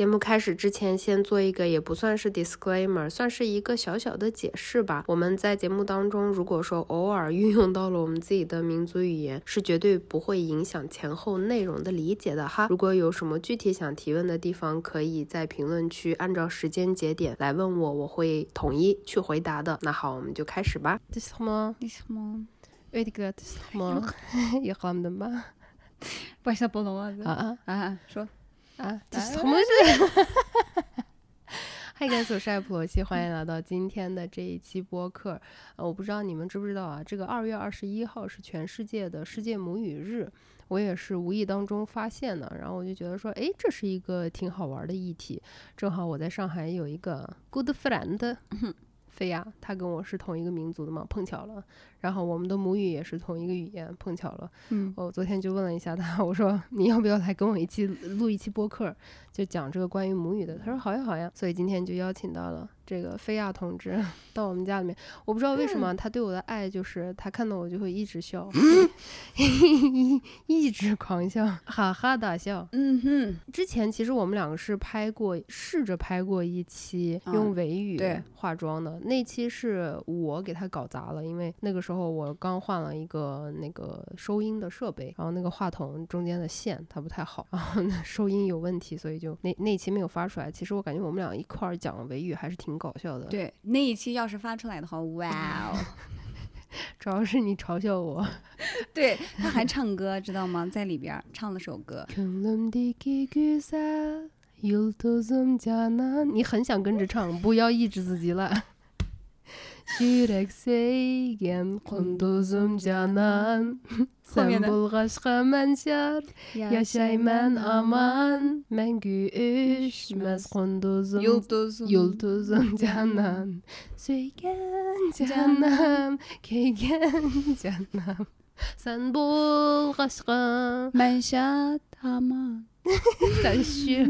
节目开始之前，先做一个也不算是 disclaimer，算是一个小小的解释吧。我们在节目当中，如果说偶尔运用到了我们自己的民族语言，是绝对不会影响前后内容的理解的哈。如果有什么具体想提问的地方，可以在评论区按照时间节点来问我，我会统一去回答的。那好，我们就开始吧。啊，这是什么事？嗨，各位我是爱普罗西，欢迎来到今天的这一期播客。呃，我不知道你们知不知道啊，这个二月二十一号是全世界的世界母语日，我也是无意当中发现的，然后我就觉得说，哎，这是一个挺好玩的议题。正好我在上海有一个 good friend，菲亚，他跟我是同一个民族的嘛，碰巧了。然后我们的母语也是同一个语言，碰巧了。嗯，我昨天就问了一下他，我说你要不要来跟我一起录一期播客，就讲这个关于母语的。他说好呀好呀。所以今天就邀请到了这个菲亚同志到我们家里面。我不知道为什么他对我的爱就是他看到我就会一直笑，一直狂笑，哈哈大笑。嗯哼。之前其实我们两个是拍过，试着拍过一期用维语化妆的，那期是我给他搞砸了，因为那个时候。时候我刚换了一个那个收音的设备，然后那个话筒中间的线它不太好，然后收音有问题，所以就那那期没有发出来。其实我感觉我们俩一块儿讲维语还是挺搞笑的。对，那一期要是发出来的话，哇哦！主要是你嘲笑我。对，他还唱歌，知道吗？在里边唱了首歌。你很想跟着唱，不要抑制自己了。жүрек сейген құндызым жанан сен болғашқа мәншар яшаймын аман мәңгі өшмәс құндызым жұлдызым жанан сүйген жаным күйген жаным сен болғашқа мәншат аман 再续。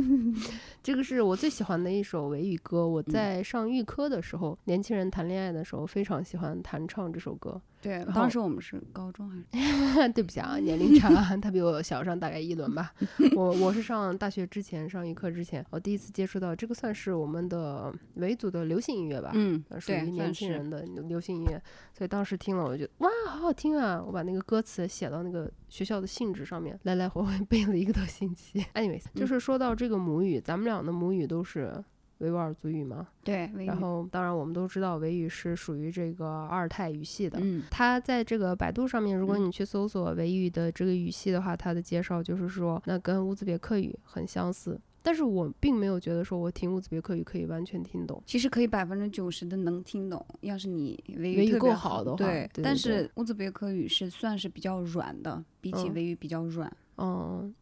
这个是我最喜欢的一首维语歌。我在上预科的时候，年轻人谈恋爱的时候，非常喜欢弹唱这首歌。对，当时我们是高中还是？对不起啊，年龄差，他比我小上大概一轮吧。我我是上大学之前上预科之前，我第一次接触到这个，算是我们的维族的流行音乐吧。嗯，属于年轻人的流行音乐。所以当时听了，我就哇，好好听啊！我把那个歌词写到那个学校的信纸上面，来来回回背了一个多星期。Anyways，就是说到这个母语，咱们俩的母语都是。维吾尔族语嘛？对，然后当然我们都知道维语是属于这个阿尔泰语系的。嗯，它在这个百度上面，如果你去搜索维语的这个语系的话，它的介绍就是说，那跟乌兹别克语很相似。但是我并没有觉得说我听乌兹别克语可以完全听懂。其实可以百分之九十的能听懂，要是你维语够好的话。对，但是乌兹别克语是算是比较软的，比起维语比较软。嗯，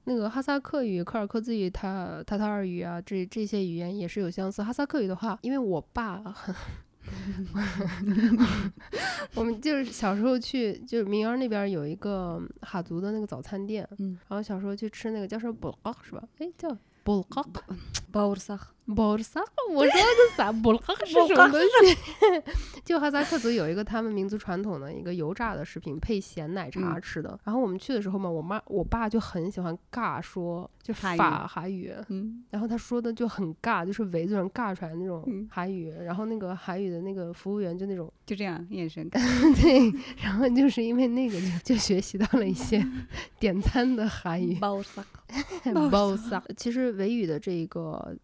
那个哈萨克语、柯尔克孜语、塔塔塔尔语啊，这这些语言也是有相似。哈萨克语的话，因为我爸，我们就是小时候去，就是民谣那边有一个哈族的那个早餐店，嗯，然后小时候去吃那个叫什么布拉是吧？哎，叫布拉，布拉萨。布尔萨，我说的啥？布尔是什么东西？就哈萨克族有一个他们民族传统的一个油炸的食品，配咸奶茶吃的。然后我们去的时候嘛，我妈我爸就很喜欢尬说，就法哈语。嗯。然后他说的就很尬，就是维族人尬出来的那种韩语。然后那个韩语的那个服务员就那种就这样眼神。对。然后就是因为那个就就学习到了一些点餐的韩语。包萨。包萨。其实维语的这一个。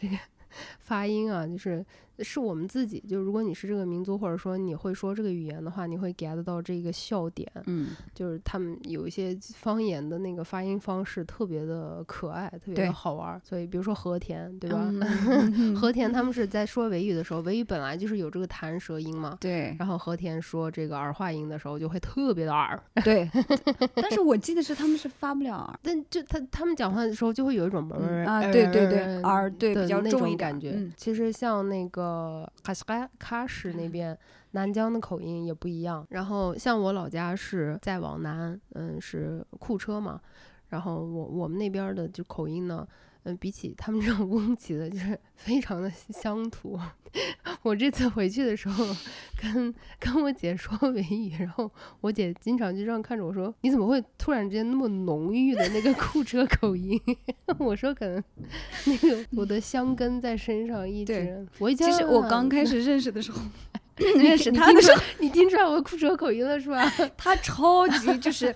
这个 发音啊，就是是我们自己。就如果你是这个民族，或者说你会说这个语言的话，你会 get 到这个笑点。嗯，就是他们有一些方言的那个发音方式特别的可爱，特别的好玩。所以，比如说和田，对吧？和田他们是在说维语的时候，维语本来就是有这个弹舌音嘛。对。然后和田说这个儿化音的时候，就会特别的耳。对。但是我记得是他们是发不了耳，但就他他们讲话的时候就会有一种啊，对对对，耳对比较重一感觉。其实像那个喀什喀什那边南疆的口音也不一样。然后像我老家是再往南，嗯，是库车嘛。然后我我们那边的就口音呢，嗯，比起他们这种乌兹的，就是 非常的乡土。我这次回去的时候，跟跟我姐说维语，然后我姐经常就这样看着我说：“你怎么会突然之间那么浓郁的那个库车口音？” 我说：“可能那个我的香根在身上一直。”我其实我刚开始认识的时候，认识他的时候，你听出来我库车口音了是吧？他超级就是。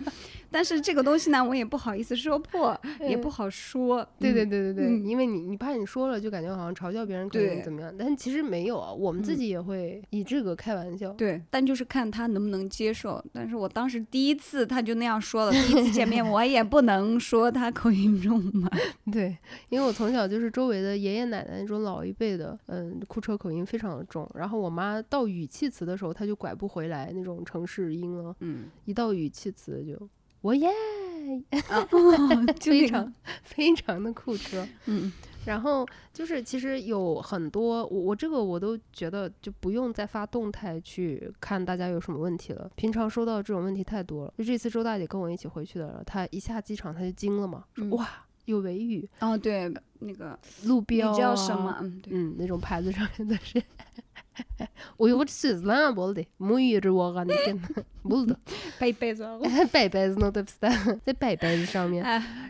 但是这个东西呢，我也不好意思说破，也不好说。对对对对对，因为你你怕你说了，就感觉好像嘲笑别人可以怎么样，但其实没有啊，我们自己也会以这个开玩笑。对，但就是看他能不能接受。但是我当时第一次他就那样说了，第一次见面 我也不能说他口音重嘛。对，因为我从小就是周围的爷爷奶奶那种老一辈的，嗯，库车口音非常的重。然后我妈到语气词的时候，她就拐不回来那种城市音了。嗯，一到语气词就。我耶，非常非常的酷车，嗯，然后就是其实有很多，我我这个我都觉得就不用再发动态去看大家有什么问题了，平常收到这种问题太多了。就这次周大姐跟我一起回去的，她一下机场她就惊了嘛，说哇有维语，哦对，那个路标叫什么？嗯，那种牌子上面的是。我有个孙子啊，不的，母语是我干的，不的，背 背子，背背子，那对不对？在背背子上面，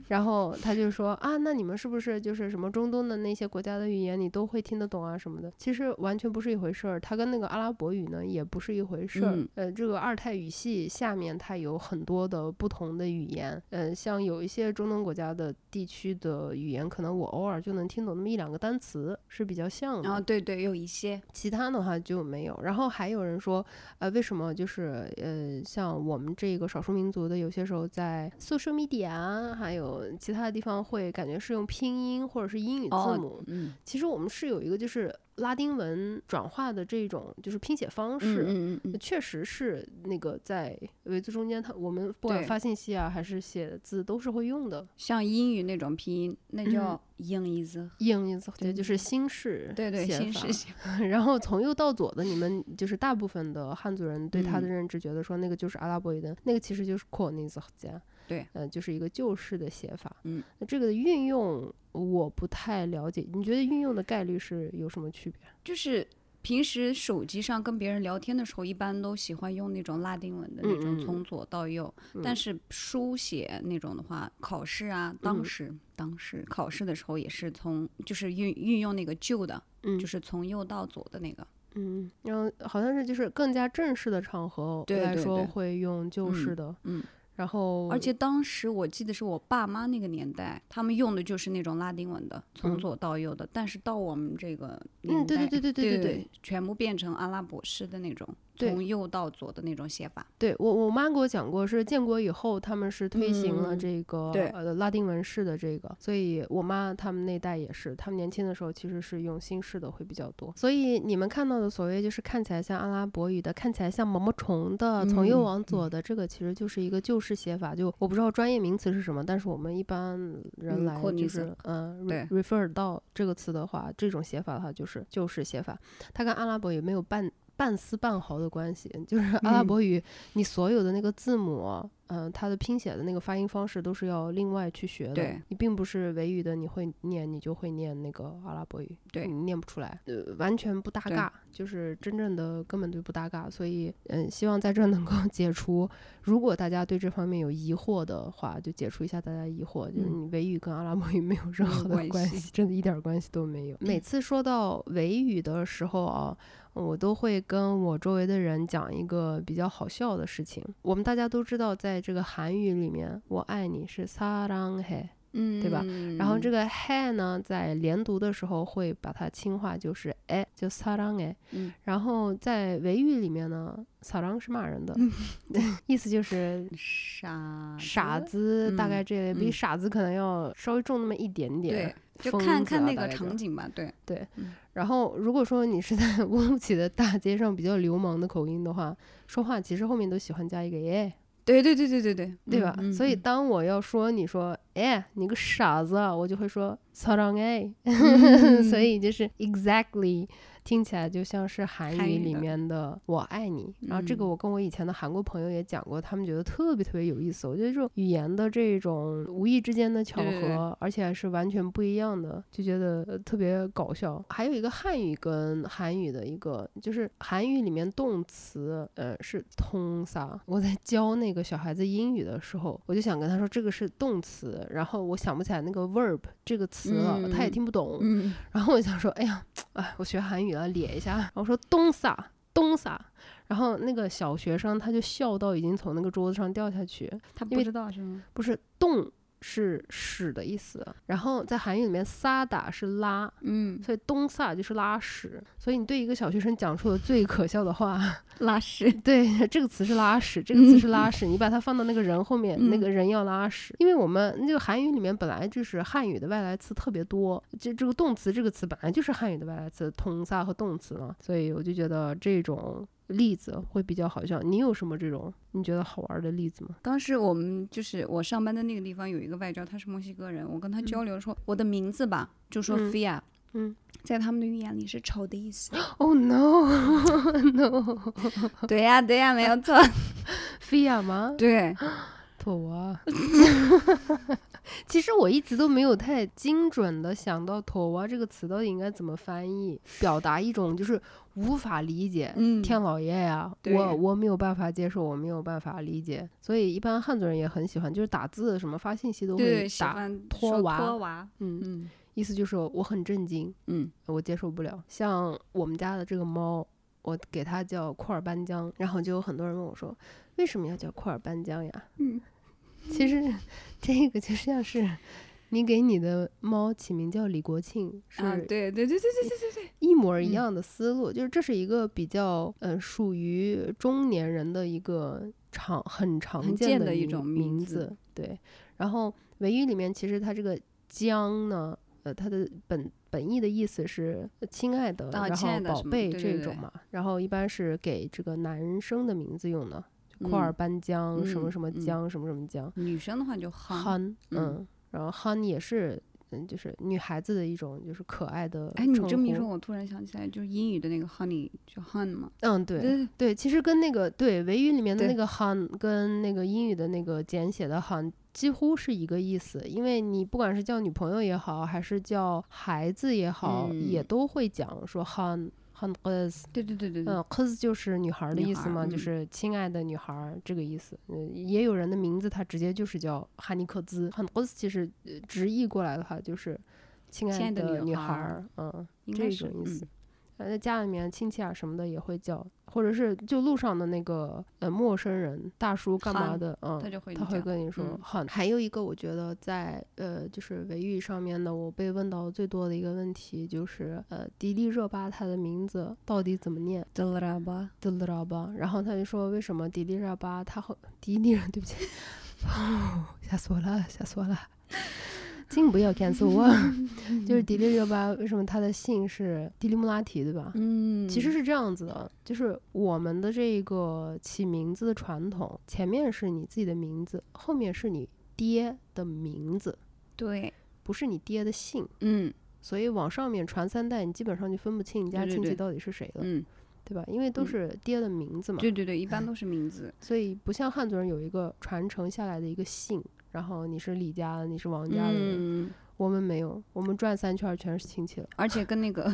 然后他就说啊，那你们是不是就是什么中东的那些国家的语言，你都会听得懂啊什么的？其实完全不是一回事儿，它跟那个阿拉伯语呢也不是一回事儿。呃，这个二泰语系下面它有很多的不同的语言，呃，像有一些中东国家的地区的语言，可能我偶尔就能听懂那么一两个单词是比较像的。啊，对对，有一些，其他。的话就没有，然后还有人说，呃，为什么就是呃，像我们这个少数民族的，有些时候在 social media 还有其他的地方会感觉是用拼音或者是英语字母，嗯，其实我们是有一个就是。拉丁文转化的这种就是拼写方式，嗯嗯确实是那个在维字中间，它我们不管发信息啊还是写字都是会用的。像英语那种拼音，那叫英意字，英意字对，就是新式对对新式。然后从右到左的，你们就是大部分的汉族人对他的认知，觉得说那个就是阿拉伯语的，那个其实就是扩尼字加。对，呃，就是一个旧式的写法。嗯，那这个的运用我不太了解，你觉得运用的概率是有什么区别？就是平时手机上跟别人聊天的时候，一般都喜欢用那种拉丁文的那种从左到右，但是书写那种的话，考试啊，当时当时考试的时候也是从就是运运用那个旧的，就是从右到左的那个。嗯，然后好像是就是更加正式的场合来说会用旧式的。嗯。然后，而且当时我记得是我爸妈那个年代，他们用的就是那种拉丁文的，从左到右的。但是到我们这个年代，对对对对对对，全部变成阿拉伯式的那种。从右到左的那种写法，对我我妈给我讲过，是建国以后他们是推行了这个呃拉丁文式的这个，所以我妈他们那代也是，他们年轻的时候其实是用新式的会比较多。所以你们看到的所谓就是看起来像阿拉伯语的，看起来像毛毛虫的，从右往左的这个其实就是一个旧式写法，就我不知道专业名词是什么，但是我们一般人来就是嗯，refer 到这个词的话，这种写法的话就是旧式写法，它跟阿拉伯语没有半。半丝半毫的关系，就是阿拉伯语，你所有的那个字母。嗯，它的拼写的那个发音方式都是要另外去学的。对，你并不是维语的，你会念，你就会念那个阿拉伯语。对，你念不出来，呃，完全不搭嘎，就是真正的根本就不搭嘎。所以，嗯，希望在这能够 解除，如果大家对这方面有疑惑的话，就解除一下大家疑惑，就是你维语跟阿拉伯语 没有任何的关系，真的一点关系都没有。每次说到维语的时候啊，我都会跟我周围的人讲一个比较好笑的事情。我们大家都知道，在这个韩语里面，我爱你是사랑 해， 嗯，对吧？然后这个해呢，在连读的时候会把它轻化，就是哎，就사랑 해。 嗯，然后在维语里面呢，사랑是骂人的，意思就是傻傻子，大概这比傻子可能要稍微重那么一点点。对，就看看那个场景吧。对对。然后如果说你是在乌鲁木齐的大街上比较流氓的口音的话，说话其实后面都喜欢加一个耶。 对对对对对对，对吧？所以当我要说你说，哎，你个傻子，我就会说，sorry，，所以就是 exactly 听起来就像是韩语里面的“我爱你”。然后这个嗯我跟我以前的韩国朋友也讲过，他们觉得特别特别有意思。我觉得这种语言的这种无意之间的巧合，而且还是完全不一样的，就觉得呃特别搞笑。还有一个汉语跟韩语的一个，就是韩语里面动词，呃，是通撒。我在教那个小孩子英语的时候，我就想跟他说这个是动词，然后我想不起来那个 verb 这个词了，他也嗯听不懂。嗯，然后我想说，哎呀，哎，我学韩语了，咧一下。然 后我说东撒东撒，然后那个小学生他就笑到已经从那个桌子上掉下去。他不知道是吗？不是动是屎的意思，然后在韩语里面撒打是拉，嗯，所以东撒就是拉屎。所以你对一个小学生讲出了最可笑的话，拉屎。对，这个词是拉屎，这个词是拉屎，你把它放到那个人后面，那嗯。个人要拉屎，因为我们那个韩语里面本来就是汉语的外来词特别多，这这个动词这个词本来就是汉语的外来词，通撒和动词嘛，所以我就觉得这种例子会比较好笑。你有什么这种你觉得好玩的例子吗？当时我们就是我上班的那个地方有一个外教，他是墨西哥人，我跟他交流说、我的名字吧，就说嗯 Fia，、嗯在他们的语言里是丑的意思。，Oh no，no，对呀、对呀、没有错。菲亚吗？对，妥啊。其实我一直都没有太精准的想到“妥娃”这个词到底应该怎么翻译，表达一种就是无法理解。嗯，天老爷呀，对我我没有办法接受，我没有办法理解，所以一般汉族人也很喜欢，就是打字什么发信息都会打，拖娃。嗯，嗯意思就是我很震惊，嗯，我接受不了。像我们家的这个猫，我给它叫库尔班江，然后就有很多人问我说，为什么要叫库尔班江呀？嗯，其实这个就像是你给你的猫起名叫李国庆，啊，是对对对对对对对一模一嗯样的思路，就是这是一个比较呃属于中年人的一个常很常见的一种名名字对。然后维语里面其实它这个江呢，呃，它的本本意的意思是亲爱的，啊然后宝贝对对对这种嘛。然后一般是给这个男生的名字用的，就库尔嗯班江、什么嗯什么嗯江、什么什么江。女生的话就憨。嗯，然后 honey 也是，嗯，就是女孩子的一种就是可爱的哎，你这么一说，我突然想起来，就是英语的那个 honey 就 hun 嘛。嗯，对对对，其实跟那个对维语里面的那个 han 跟那个英语的那个简写的 han 几乎是一个意思，因为你不管是叫女朋友也好，还是叫孩子也好，也嗯都会讲说 han han qiz。对对对对对。嗯克斯就是女孩的意思嘛，就是亲爱的女孩这个意思。嗯，也有人的名字他直接就是叫哈尼克兹，han qiz 其实直译过来的话就是亲爱的女孩儿，嗯，这种意思。呃，在家里面亲戚啊什么的也会叫，或者是就路上的那个呃陌生人大叔干嘛的，嗯，他就会他会跟你说嗯。还有一个我觉得在呃就是维语上面的，我被问到最多的一个问题就是呃迪丽热巴她的名字到底怎么念？迪丽热巴？迪丽热巴，然后他就说为什么迪丽热巴她好 迪丽热对不起，吓死我了，吓死我了。请不要 看死我，就是迪丽热巴，为什么她的姓是迪丽木拉提，对吧？嗯，其实是这样子的，就是我们的这个起名字的传统，前面是你自己的名字，后面是你爹的名字，对，不是你爹的姓。嗯所以往上面传三代，你基本上就分不清你家亲戚到底是谁了，嗯，对吧？因为都嗯是爹的名字嘛。对对对，一 般都是名字。所以不像汉族人有一个传承下来的一个姓，然后你是李家的，你是王家的人，嗯，我们没有，我们转三圈儿全是亲戚了。而且跟那个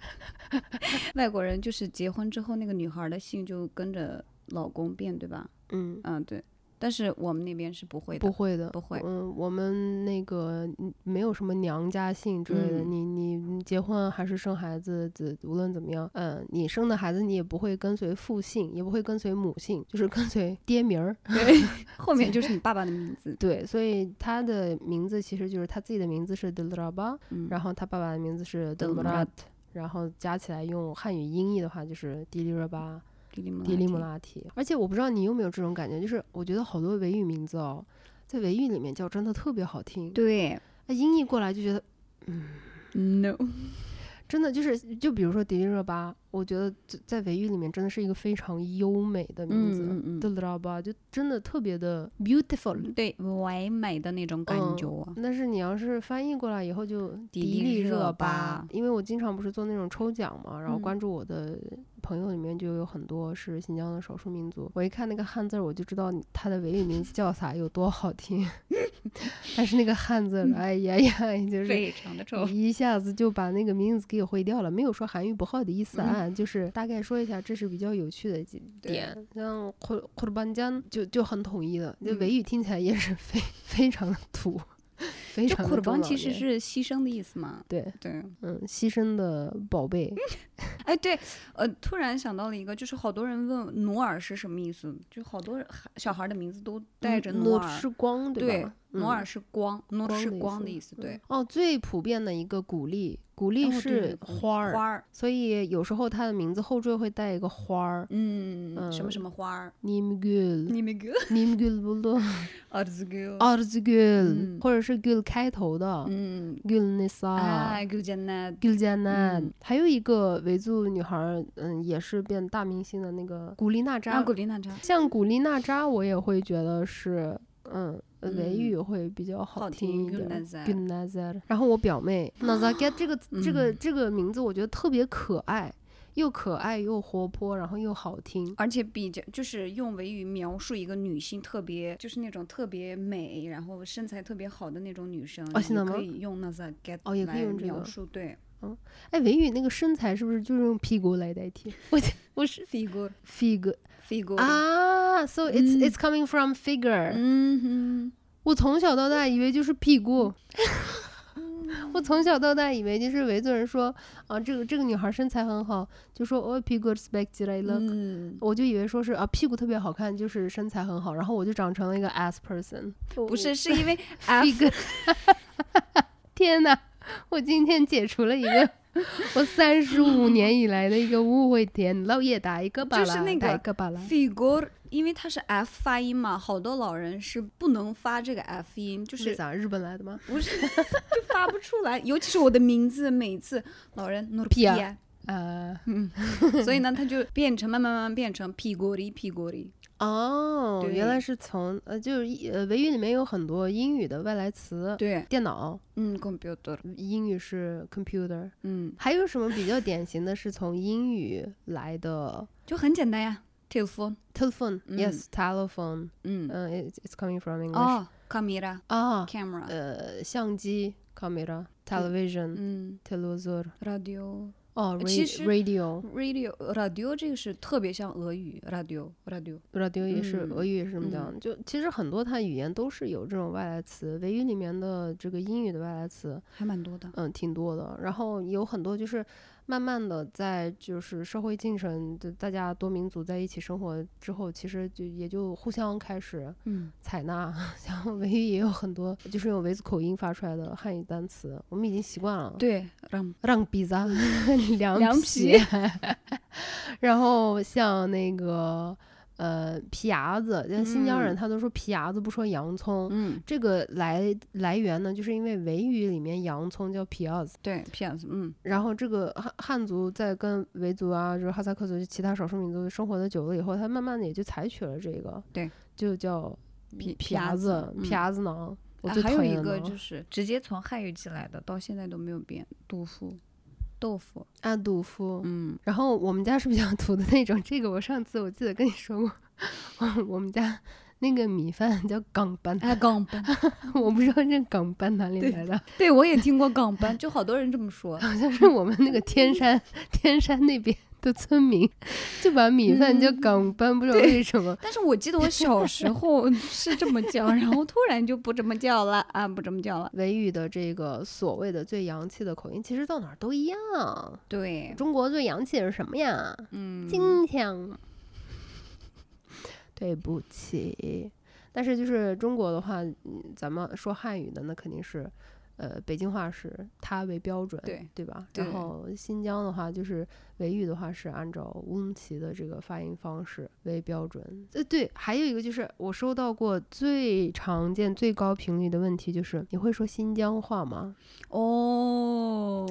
外国人，就是结婚之后，那个女孩的姓就跟着老公变，对吧？嗯，嗯，对。但是我们那边是不会的，不会的，不会嗯，我们那个嗯没有什么娘家姓之类的，嗯你你你结婚还是生孩子，子无论怎么样，嗯，你生的孩子你也不会跟随父姓，也不会跟随母姓，就是跟随爹名儿。对，后面就是你爸爸的名字。对，所以他的名字其实就是他自己的名字是 e a b a 嗯，然后他爸爸的名字是 e r Delrat a t 然后加起来用汉语音译的话就是迪丽热巴。迪丽木拉提。而且我不知道你有没有这种感觉，就是我觉得好多维语名字哦，在维语里面叫真的特别好听，对那音译过来就觉得嗯，no，真的就是，就比如说迪丽热巴，我觉得在在维语里面真的是一个非常优美的名字。嗯嗯嗯迪丽热巴就真的特别的 beautiful，对，唯美的那种感嗯觉啊。但是你要是翻译过来以后就迪迪丽丽热热巴因为我经常不是做那种抽奖嘛，然后嗯关注我的朋友里面就有很多是新疆的少数民族，我一看那个汉字儿我就知道他的维语名字叫啥有多好听，但是那个汉字，哎呀呀，就是非常的丑。一下子就把那个名字给毁掉了，没有说韩语不好的意思啊，就是大概说一下，这是比较有趣的几点。像库库尔班江就就很统一的，就嗯。维语听起来也是非非常的土，非就常的中老库尔邦其实是牺牲的意思嘛。对，对，嗯，牺牲的宝贝，哎，对，呃，突然想到了一个，就是好多人问努尔是什么意思，就好多小孩的名字都带着嗯努尔，是光对吧？努尔是光，努尔是光的意思，对。哦，最普遍的一个鼓励，鼓励哦对是花儿，花儿，所以有时候它的名字后缀会带一个花儿。嗯，什么嗯什么花儿，Nimgul 你们个 Nimgul 不咯儿子个，Arzgul，嗯或者是 gul 开头的嗯，Gulnisa、哎，古简单，Guljanad，、嗯还有一个维族女孩儿，嗯，也是变大明星的那个古力娜扎。啊，古丽娜扎，像古力娜扎，我也会觉得是，嗯，呃维嗯语会比较好好听一点。然后我表妹 Nazaget 这个这个嗯。这个名字，我觉得特别可爱，又可爱又活泼，然后又好听。而且比较就是用维语描述一个女性特别，就是那种特别美，然后身材特别好的那种女生，哦现在可以用那个 get 哦也可以来用这个。描述，对。嗯哎，维语那个身材是不是就是用屁股来代替？我我是，figure fig figure，啊，so it's、嗯 it's coming from figure。嗯我从小到大以为就是屁股，我从小到大以为就是维族人说啊，这个这个女孩身材很好，就说哦屁股 spec 起来哼，了。嗯，我就以为说是啊屁股特别好看，就是身材很好，然后我就长成了一个 ass person。不是，是因为 F fig，天哪！我今天解除了一个 我三十五年以来的一个误会点，老爷打一个巴拉，就是那个打一个巴拉。figure，因为它是 F 发音嘛，好多老人是不能发这个 F 音，就是咋？日本来的吗？不是 就发不出来，尤其是我的名字，每次老人 n p 屁 i 啊嗯，所以呢，它就变成慢慢慢慢变成 pigori pigori。哦，原来是从呃，就是一呃，维语里面有很多英语的外来词，对，电脑嗯，computer，英语是 computer，嗯，还有什么比较典型的是从英语来的就很简单呀，telephone，telephone？Yes, telephone。嗯，嗯，it's coming from English。哦，camera 啊，camera，呃，相机 camera television 嗯 televisor，radio 哦其 ra- 实 radio radio radio 这个是特别像俄语 radio radio，radio 也是嗯俄语也是这么讲，就其实很多它语言都是有这种外来词，维语里面的这个英语的外来词，还蛮多的。嗯，挺多的。然后有很多就是慢慢的在就是社会进程，就大家多民族在一起生活之后，其实就也就互相开始嗯，采纳。像维语也有很多就是用维族口音发出来的汉语单词，我们已经习惯了。对，让让鼻子 凉凉皮，然后像那个呃皮牙子，像新疆人嗯他都说皮牙子，不说洋葱。嗯，这个来来源呢，就是因为维语里面洋葱叫皮牙子，对皮牙子嗯，然后这个汉汉族在跟维族啊，就是哈萨克族其他少数民族生活的久了以后，他慢慢的也就采取了这个，对，就叫皮皮牙子子，皮嗯牙子囊。我最啊还有一个就是直接从汉语进来的，到现在都没有变，杜甫，豆腐，啊，豆腐，嗯，然后我们家是比较土的那种，这个我上次我记得跟你说过，我们家那个米饭叫港班，啊，港班，我不知道这港班哪里来的，对我也听过港班，就好多人这么说，好像是我们那个天山天山那边的村民就把米饭叫港班，不知道对为什么。但是我记得我 小时候是这么叫，然后突然就不这么叫了啊，不这么叫了。维语的这个所谓的最洋气的口音，其实到哪儿都一样。对，中国最洋气的是什么呀？嗯，金腔。对不起，但是就是中国的话，嗯咱们说汉语的那肯定是，呃，北京话是它为标准，对对吧？然后新疆的话，就是维语的话是按照乌鲁木齐的这个发音方式为标准。呃，对，还有一个就是我收到过最常见、最高频率的问题就是，你会说新疆话吗？哦，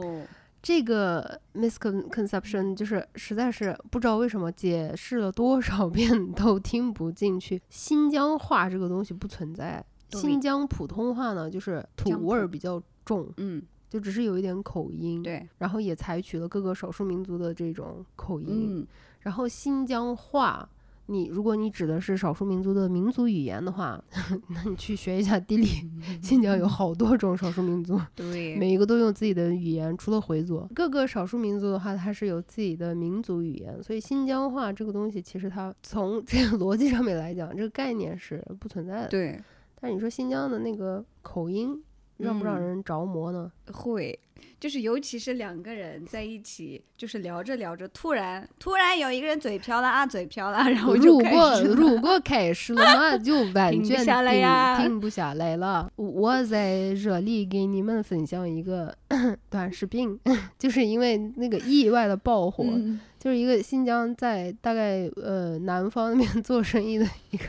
这个 misconception 就是实在是不知道为什么解释了多少 遍都听不进去。新疆话这个东西不存在，对新疆普通话呢就是土味儿比较重，嗯，就只是有一点口音，对，然后也采取了各个少数民族的这种口音。嗯，然后新疆话，你如果你指的是少数民族的民族语言的话，那你去学一下地理。新疆有好多种少数民族，对，每一个都用自己的语言，除了回族，各个少数民族的话，它是有自己的民族语言。所以新疆话这个东西，其实它从这个逻辑上面来讲，这个概念是不存在的。对，但是你说新疆的那个口音，让不让嗯人着魔呢？会，就是尤其是两个人在一起，就是聊着聊着，突然突然有一个人嘴瓢了啊，嘴瓢了，然后就开如果始如果开始了嘛，就 完停不全下来呀停停不下来了。我在这里给你们分享一个 短视频，就是因为那个意外的爆火，嗯就是一个新疆在大概呃南方那边做生意的一个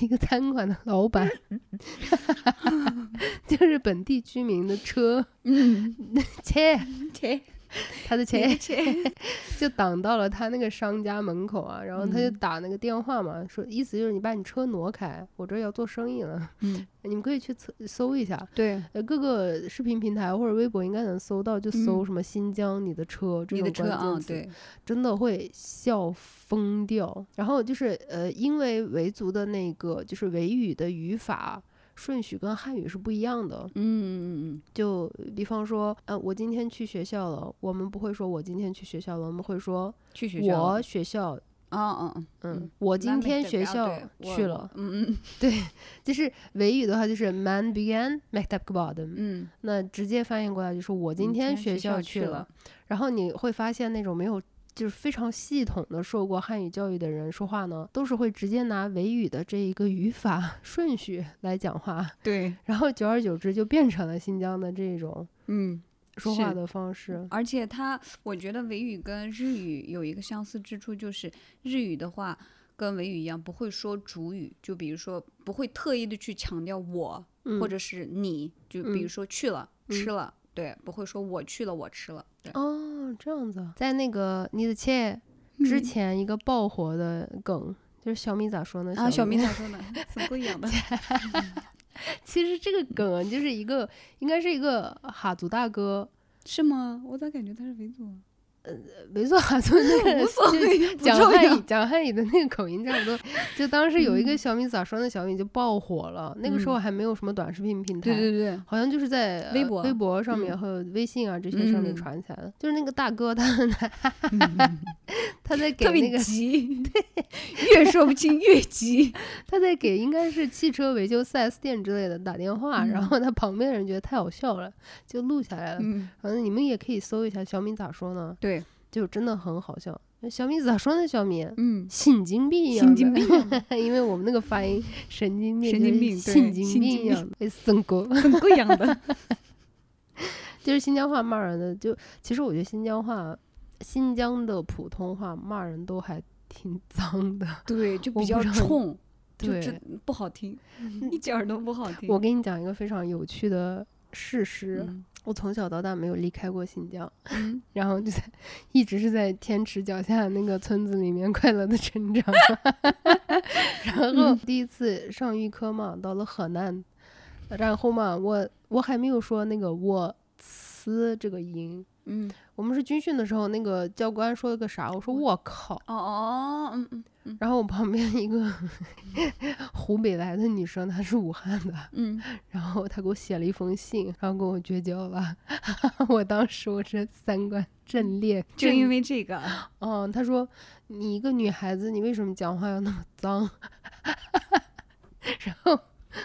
一个餐馆的老板，就是本地居民的车嗯，切，切 他的切切，就挡到了他那个商家门口啊，然后他就嗯。打那个电话嘛，说意思就是你把你车挪开，我这儿要做生意了，嗯，你们可以去搜一下，对，呃，各个视频平台或者微博应该能搜到，就搜嗯。什么新疆你的车这种你的车啊，关键词，对，真的会笑疯掉。然后就是呃，因为维族的那个就是维语的语法顺序跟汉语是不一样的。嗯嗯嗯就比方说，呃，我今天去学校了，我们不会说我今天去学校了，我们会说嗯，去学校我，学校，啊啊嗯，嗯嗯，我今天学校去了。嗯嗯 对，就是维语的话就是 man began maktab g b a d 嗯，那直接翻译过来就是我今嗯天学学校去。了然后你会发现那种没有就是非常系统的受过汉语教育的人说话呢，都是会直接拿维语的这一个语法 顺序来讲话，对，然后久而久之就变成了新疆的这种嗯。说话的方式。而且它，我觉得维语跟日语有一个相似之处，就是日语的话跟维语一样，不会说主语，就比如说不会特意的去强调我、嗯或者是你，就比如嗯说去了、嗯吃了，对，不会说我去了我吃了，对，哦，这样子啊，在那个你的切之嗯前一个爆火的梗。就是小米咋说呢？啊，小米咋说呢？怎么不一样的？其实这个梗就是一个，应该是一个哈族大哥，是吗？我咋感觉他是维族啊？维族哈族那个无所就谓，不重讲汉语要。讲汉语的那个口音差不多。就当时有一个小米咋说呢？小米就爆火了。那个时候还没有什么短视频平台，对对对，好像就是在呃微博微博上面嗯和微信啊这些上面嗯传起来的。就是那个大哥他 他在 给那个急，越说不清越急。他在给应该是汽车维修四 S 店之类的打电话，然嗯后他旁边的人觉得太好笑了，就录下来了。嗯，反正你们也可以搜一下小米咋说呢，对，就真的很好笑。小米咋说呢？小米嗯，神经病一样的，神经病因为我们那个发音神经病，神经病神经病一样的，森哥。怎么个样的？就是新疆话骂人的，就其实我觉得新疆话，新疆的普通话骂人都还挺脏的。对，就比较冲，就对这不好听，一点儿都不好听。我给你讲一个非常有趣的事实，嗯我从小到大没有离开过新疆，嗯 然后就在一直是在天池脚下那个村子里面 快乐的成长。然后嗯第一次上预科嘛，到了河南，然后嘛，我我还没有说那个我呲这个音。嗯，我们是军训的时候，那个教官说了个啥？我说我靠，哦哦，嗯嗯嗯然后我旁边一个 湖北来的女生，她是武汉的，嗯，然后她给我写了一封信，然后跟我绝交了。我当时我这三观震裂，震就因为这个，嗯，她说你一个女孩子，你为什么讲话要那么脏？然后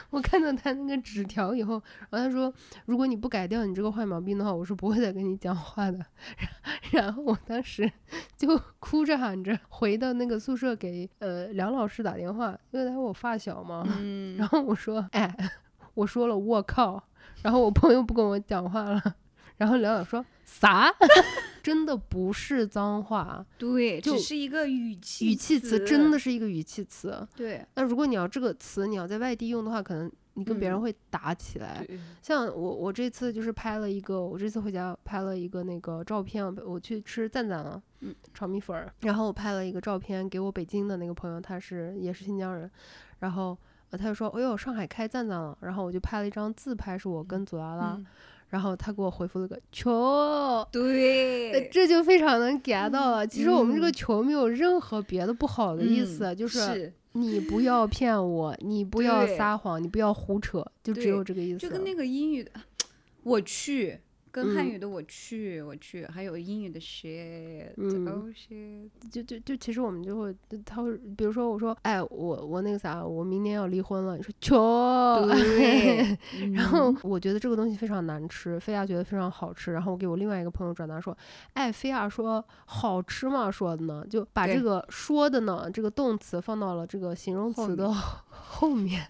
我看到他那个纸条以后，然后他说，如果你不改掉你这个坏毛病的话，我是不会再跟你讲话的。然后我当时 就哭着喊着回到那个宿舍给呃梁老师打电话，因为他是我发小嘛。嗯然后我说，哎，我说了，我靠！然后我朋友不跟我讲话了。然后梁老师说啥？真的不是脏话，对，就只是一个语气语气词真的是一个语气词。对，那如果你要这个词你要在外地用的话，可能你跟别人嗯。会打起来。对。像我我这次就是拍了一个，我这次回家拍了一个那个照片，我去吃赞赞了，嗯，炒米粉儿，然后我拍了一个照片给我北京的那个朋友，他是也是新疆人，然后呃他就说，哎呦上海开赞赞了，然后我就拍了一张自拍，是我跟祖拉拉，嗯然后他给我回复了个球。呃对，这就非常能 get 到了。其实我们这个嗯球没有任何别的不好的意思，嗯就是是你不要骗我，你不要撒谎，你不要胡扯，就只有这个意思。就跟那个英语的 我去，跟汉嗯。语的我去我去，还有英语的 shit 嗯。oh 就就就其实我们就会，他会，比如说我说，哎，我我那个啥，我明年要离婚了，你说球，对。然后我觉得这个东西非常难吃，菲亚觉得非常好吃，然后我给我另外一个朋友转达说，哎，菲亚说好吃吗？说的呢，就把这个说的呢这个动词放到了这个形容词的后面，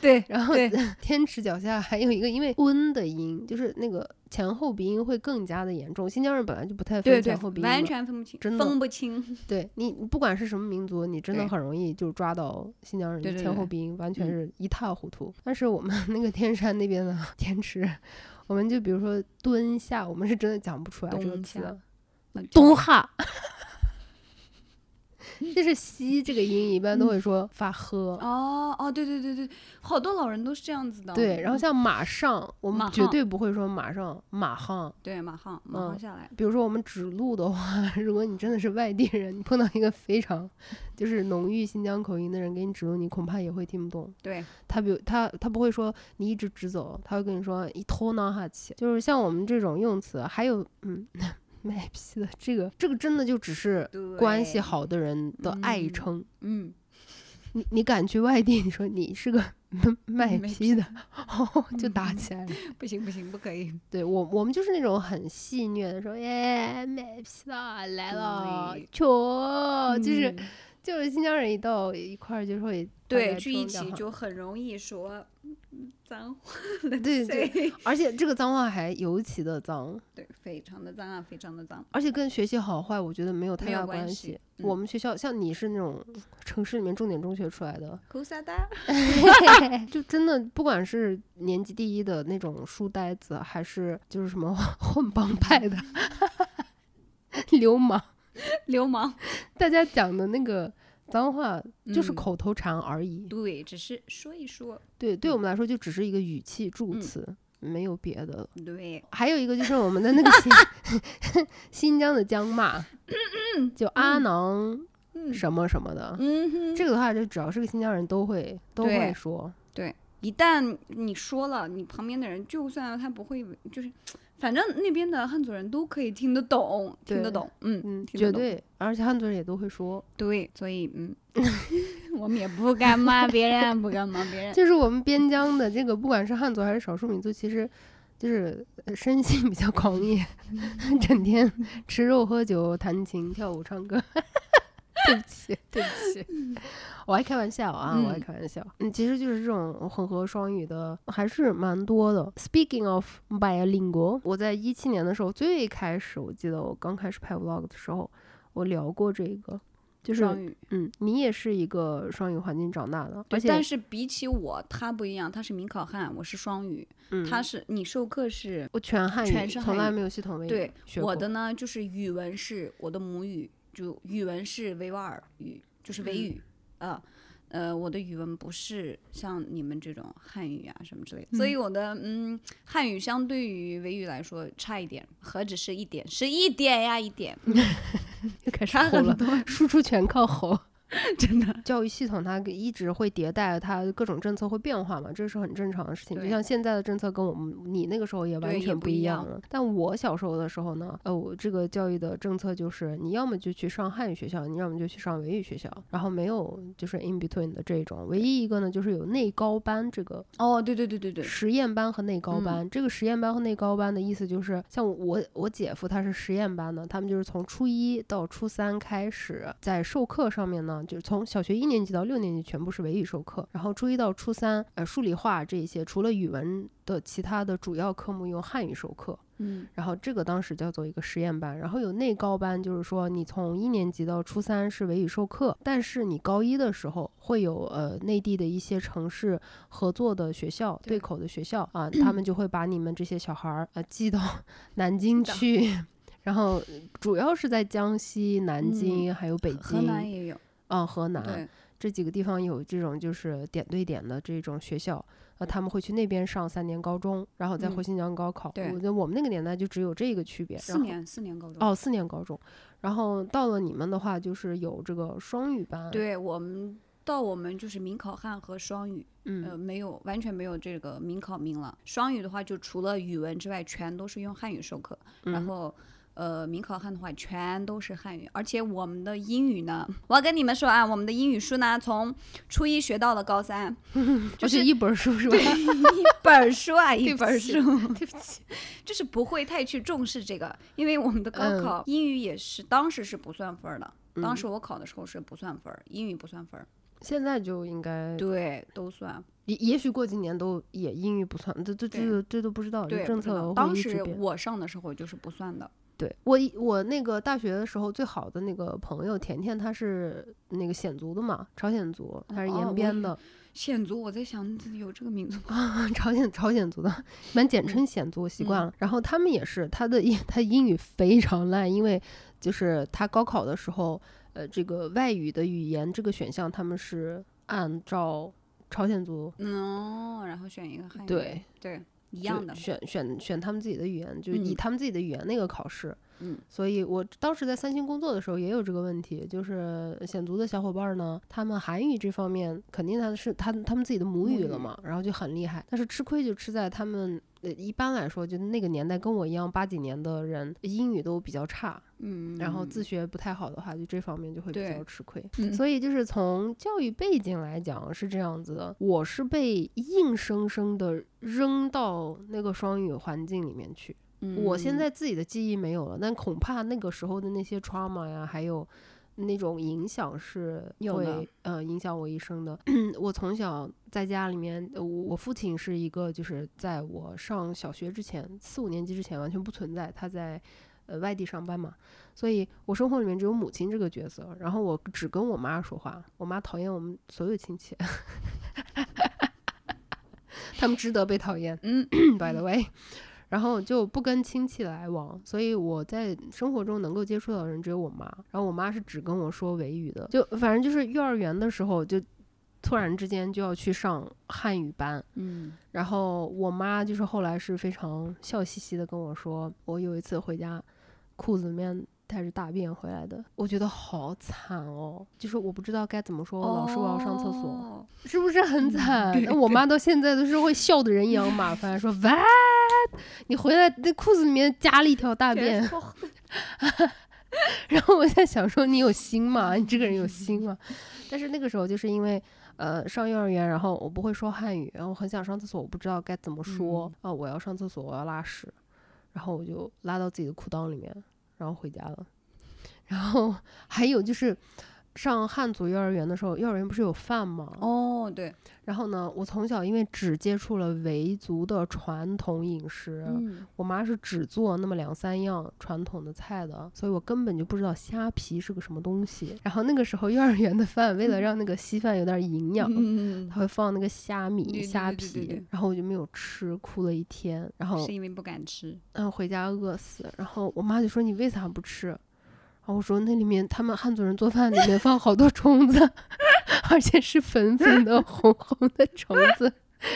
对然后 天池脚下还有一个因为温的音，就是那个前后鼻音会更加的严重。新疆人本来就不太分前后，鼻音完全分不清，真的分不清，对你，你不管是什么民族，你真的很容易就抓到新疆人的前后鼻音，完全嗯是一塌糊涂。但是我们 那个天山那边的 天池，我们就比如说蹲下，我们是真的讲不出来这个词的。呃冬哈，就是西这个音一般都会说发呵。哦哦，对对对对，好多老人都是这样子的。对，然后像马上，我们绝对不会说马上马上。对马上马嗯上下来，比如说我们指路的话，如果你真的是外地人，你碰到一个非常就是浓郁新疆口音的人给你指路，你恐怕也会听不懂。对他比如他他不会说你一直直走，他会跟你说一头拿下去，就是像我们这种用词，还有嗯。卖批的这个，这个真的就只是关系好的人的爱嗯称。嗯，你你敢去外地，你说你是个 卖卖批的，哦，就打嗯起来了。不行不行，不可以。对我，我们就是那种很戏谑的说，耶，卖批的来了对，球，就是嗯就是新疆人一到一块儿就会对聚一起就很容易说嗯脏话。对对，而且这个脏话还尤其的脏，对，非常的脏啊，非常的脏。而且跟学习好坏我觉得没有太大系关系。嗯我们学校像你是那种城市里面重点中学出来的，就真的不管是年级第一的那种书呆子，还是就是什么混帮派的流氓，流氓。大家讲的那个脏话就是嗯。口头禅而已。对，只是说一说。对，对我们来说就只是一个语气助嗯。词，没有别的了。对，还有一个就是我们的那个 新新疆的疆骂，就阿囊嗯。什么什么的，嗯，这个的话就只要是个新疆人都会都会说。对。说。一旦你说了，你旁边的人就算他不会，就是反正那边的汉族人都可以听得懂，听得懂，嗯嗯，绝对，而且汉族人也都会说。对，所以嗯，我们也不敢骂别人，不敢骂别人。就是我们边疆的这个，不管是汉族还是少数民族，其实就是呃生性比较狂野，整天吃肉、喝酒、弹琴、跳舞、唱歌。对不起，对不起，我还开玩笑啊，我爱嗯开玩笑。嗯，其实就是这种混合双语的还是蛮多的。Speaking of bilingual，我在一七年的时候最开始，我记得我刚开始拍 vlog 的时候，我聊过这个，就是双语，嗯，你也是一个双语环境长大的，而且但是比起我，他不一样，他是民考汉，我是双语，嗯他是你授课是。我全汉语，全是汉语从来没有系统为对我的呢，就是语文是我的母语，就语文是维吾尔语，就是维嗯语嗯。呃，我的语文不是像你们这种汉语啊什么之类的，所以我的嗯汉语相对于维语来说差一点，何止是一点，是一点呀一点，又开始差吼了很，多，输出全靠吼。真的。教育系统它一直会迭代，它各种政策会变化嘛，这是很正常的事情。就像现在的政策跟我们你那个时候也完全不一样了。但我小时候的时候呢，呃，我这个教育的政策就是你要么就去上汉语学校，你要么就去上维语学校，然后没有就是 in between 的这种。唯一一个呢，就是有内高班这个哦，对对对对对，实验班和内高嗯班，这个实验班和内高班的意思就是，像我我姐夫他是实验班的，他们就是从初一到初三开始，在授课上面呢，就是从小学一年级到六年级全部是维语授课，然后初一到初三，呃，数理化这一些除了语文的其他的主要科目用汉语授课。嗯然后这个当时叫做一个实验班，然后有内高班，就是说你从一年级到初三是维语授课，但是你高一的时候会有呃内地的一些城市合作的学校、对对口的学校啊，他们就会把你们这些小孩儿呃寄到南京去。然后主要是在江西、南京、还有北河京，南也有，啊、河南，这几个地方有这种就是点对点的这种学校，呃，他们会去那边上三年高中，然后再回嗯新疆高考。对我觉得我们那个年代就只有这个区别。四年四年高中。哦，四年高中，然后到了你们的话，就是有这个双语班。，对我们到我们就是民考汉和双语，嗯，呃，没有完全没有这个民考民了。双语的话，就除了语文之外，全都是用汉语授课。然嗯后，呃，民考汉的话，全都是汉语。而且我们的英语呢，我要跟你们说啊，我们的英语书呢，从初一学到了高三，就是一本书是吧？一本儿书啊，一本儿书，对不起，就是不会太去重视这个，因为我们的高嗯考、英语也是当时是不算分儿的。当嗯时我考的时候是不算分儿，英语不算分儿，现在就应该，对，都算。也也许过几年都也英语不算，这这这这都不知道，对，政策会当时。我上的时候就是不算的。对我一我那个大学的时候最好的那个朋友甜甜，她是那个鲜族的嘛，朝鲜族，她是延边的，显族，我在想有这个民族吗？朝鲜朝鲜族的，一般简嗯称鲜族，我习惯了。然后他们也是，他的英他英语非常烂，因为就是他高考的时候，呃，这个外语的语言这个选项他们是按照朝鲜族嗯，然后选一个汉语。对对，一一样的。选选选他们自己的语言，就是以嗯他们自己的语言那个考试。嗯，所以我当时在三星工作的时候也有这个问题，就是显族的小伙伴呢，他们韩语这方面肯定他是他他们自己的母母语语了嘛，然后就很厉害。但是吃亏就吃在他们呃一般来说，就那个年代跟我一样八几年的人，英语都比较差，嗯，然后自学不太好的话，就这方面就会比较吃亏。嗯所以就是从教育背景来讲是这样子的，我是被硬生生的扔到那个双语环境里面去。我现嗯在自己的记忆没有了，但恐怕那个时候的那些 trauma 呀，还有那种影响是会呃影响我一生的。我从小在家里面，呃我我父亲是一个就是在我上小学之前四五年级之前完全不存在，他在呃外地上班嘛，所以我生活里面只有母亲这个角色，然后我只跟我妈说话，我妈讨厌我们所有亲戚。他们值得被讨厌。嗯，by the way，然后就不跟亲戚来往，所以我在生活中能够接触到的人只有我妈，然后我妈是只跟我说维语的，就反正就是幼儿园的时候就突然之间就要去上汉语班，嗯然后我妈就是后来是非常笑嘻嘻的跟我说，我有一次回家裤子里面带着大便回来的，我觉得好惨哦，就是我不知道该怎么说，我老师我要上厕所。哦是不是很惨？我妈到现在都是会笑得人仰马翻，说 “what”，你回来那裤子里面夹了一条大便。然后我在想说，你有心吗？你这个人有心吗？但是那个时候就是因为呃上幼儿园，然后我不会说汉语，然后很想上厕所，我不知道该怎么说啊、我要上厕所，我要拉屎，然后我就拉到自己的裤裆里面，然后回家了。然后还有就是上汉族幼儿园的时候，幼儿园不是有饭吗？哦，对，然后呢，我从小因为只接触了维族的传统饮食，嗯我妈是只做那么两三样传统的菜的，所以我根本就不知道虾皮是个什么东西。然后那个时候幼儿园的饭，为了让那个稀饭有点营养，嗯，它会放那个虾米、对对虾皮对，然后我就没有吃，哭了一天。然后是因为不敢吃。嗯，回家饿死。然后我妈就说：“你为啥不吃？”然后我说：“那里面他们汉族人做饭里面放好多虫子，而且是粉粉的、红红的虫子，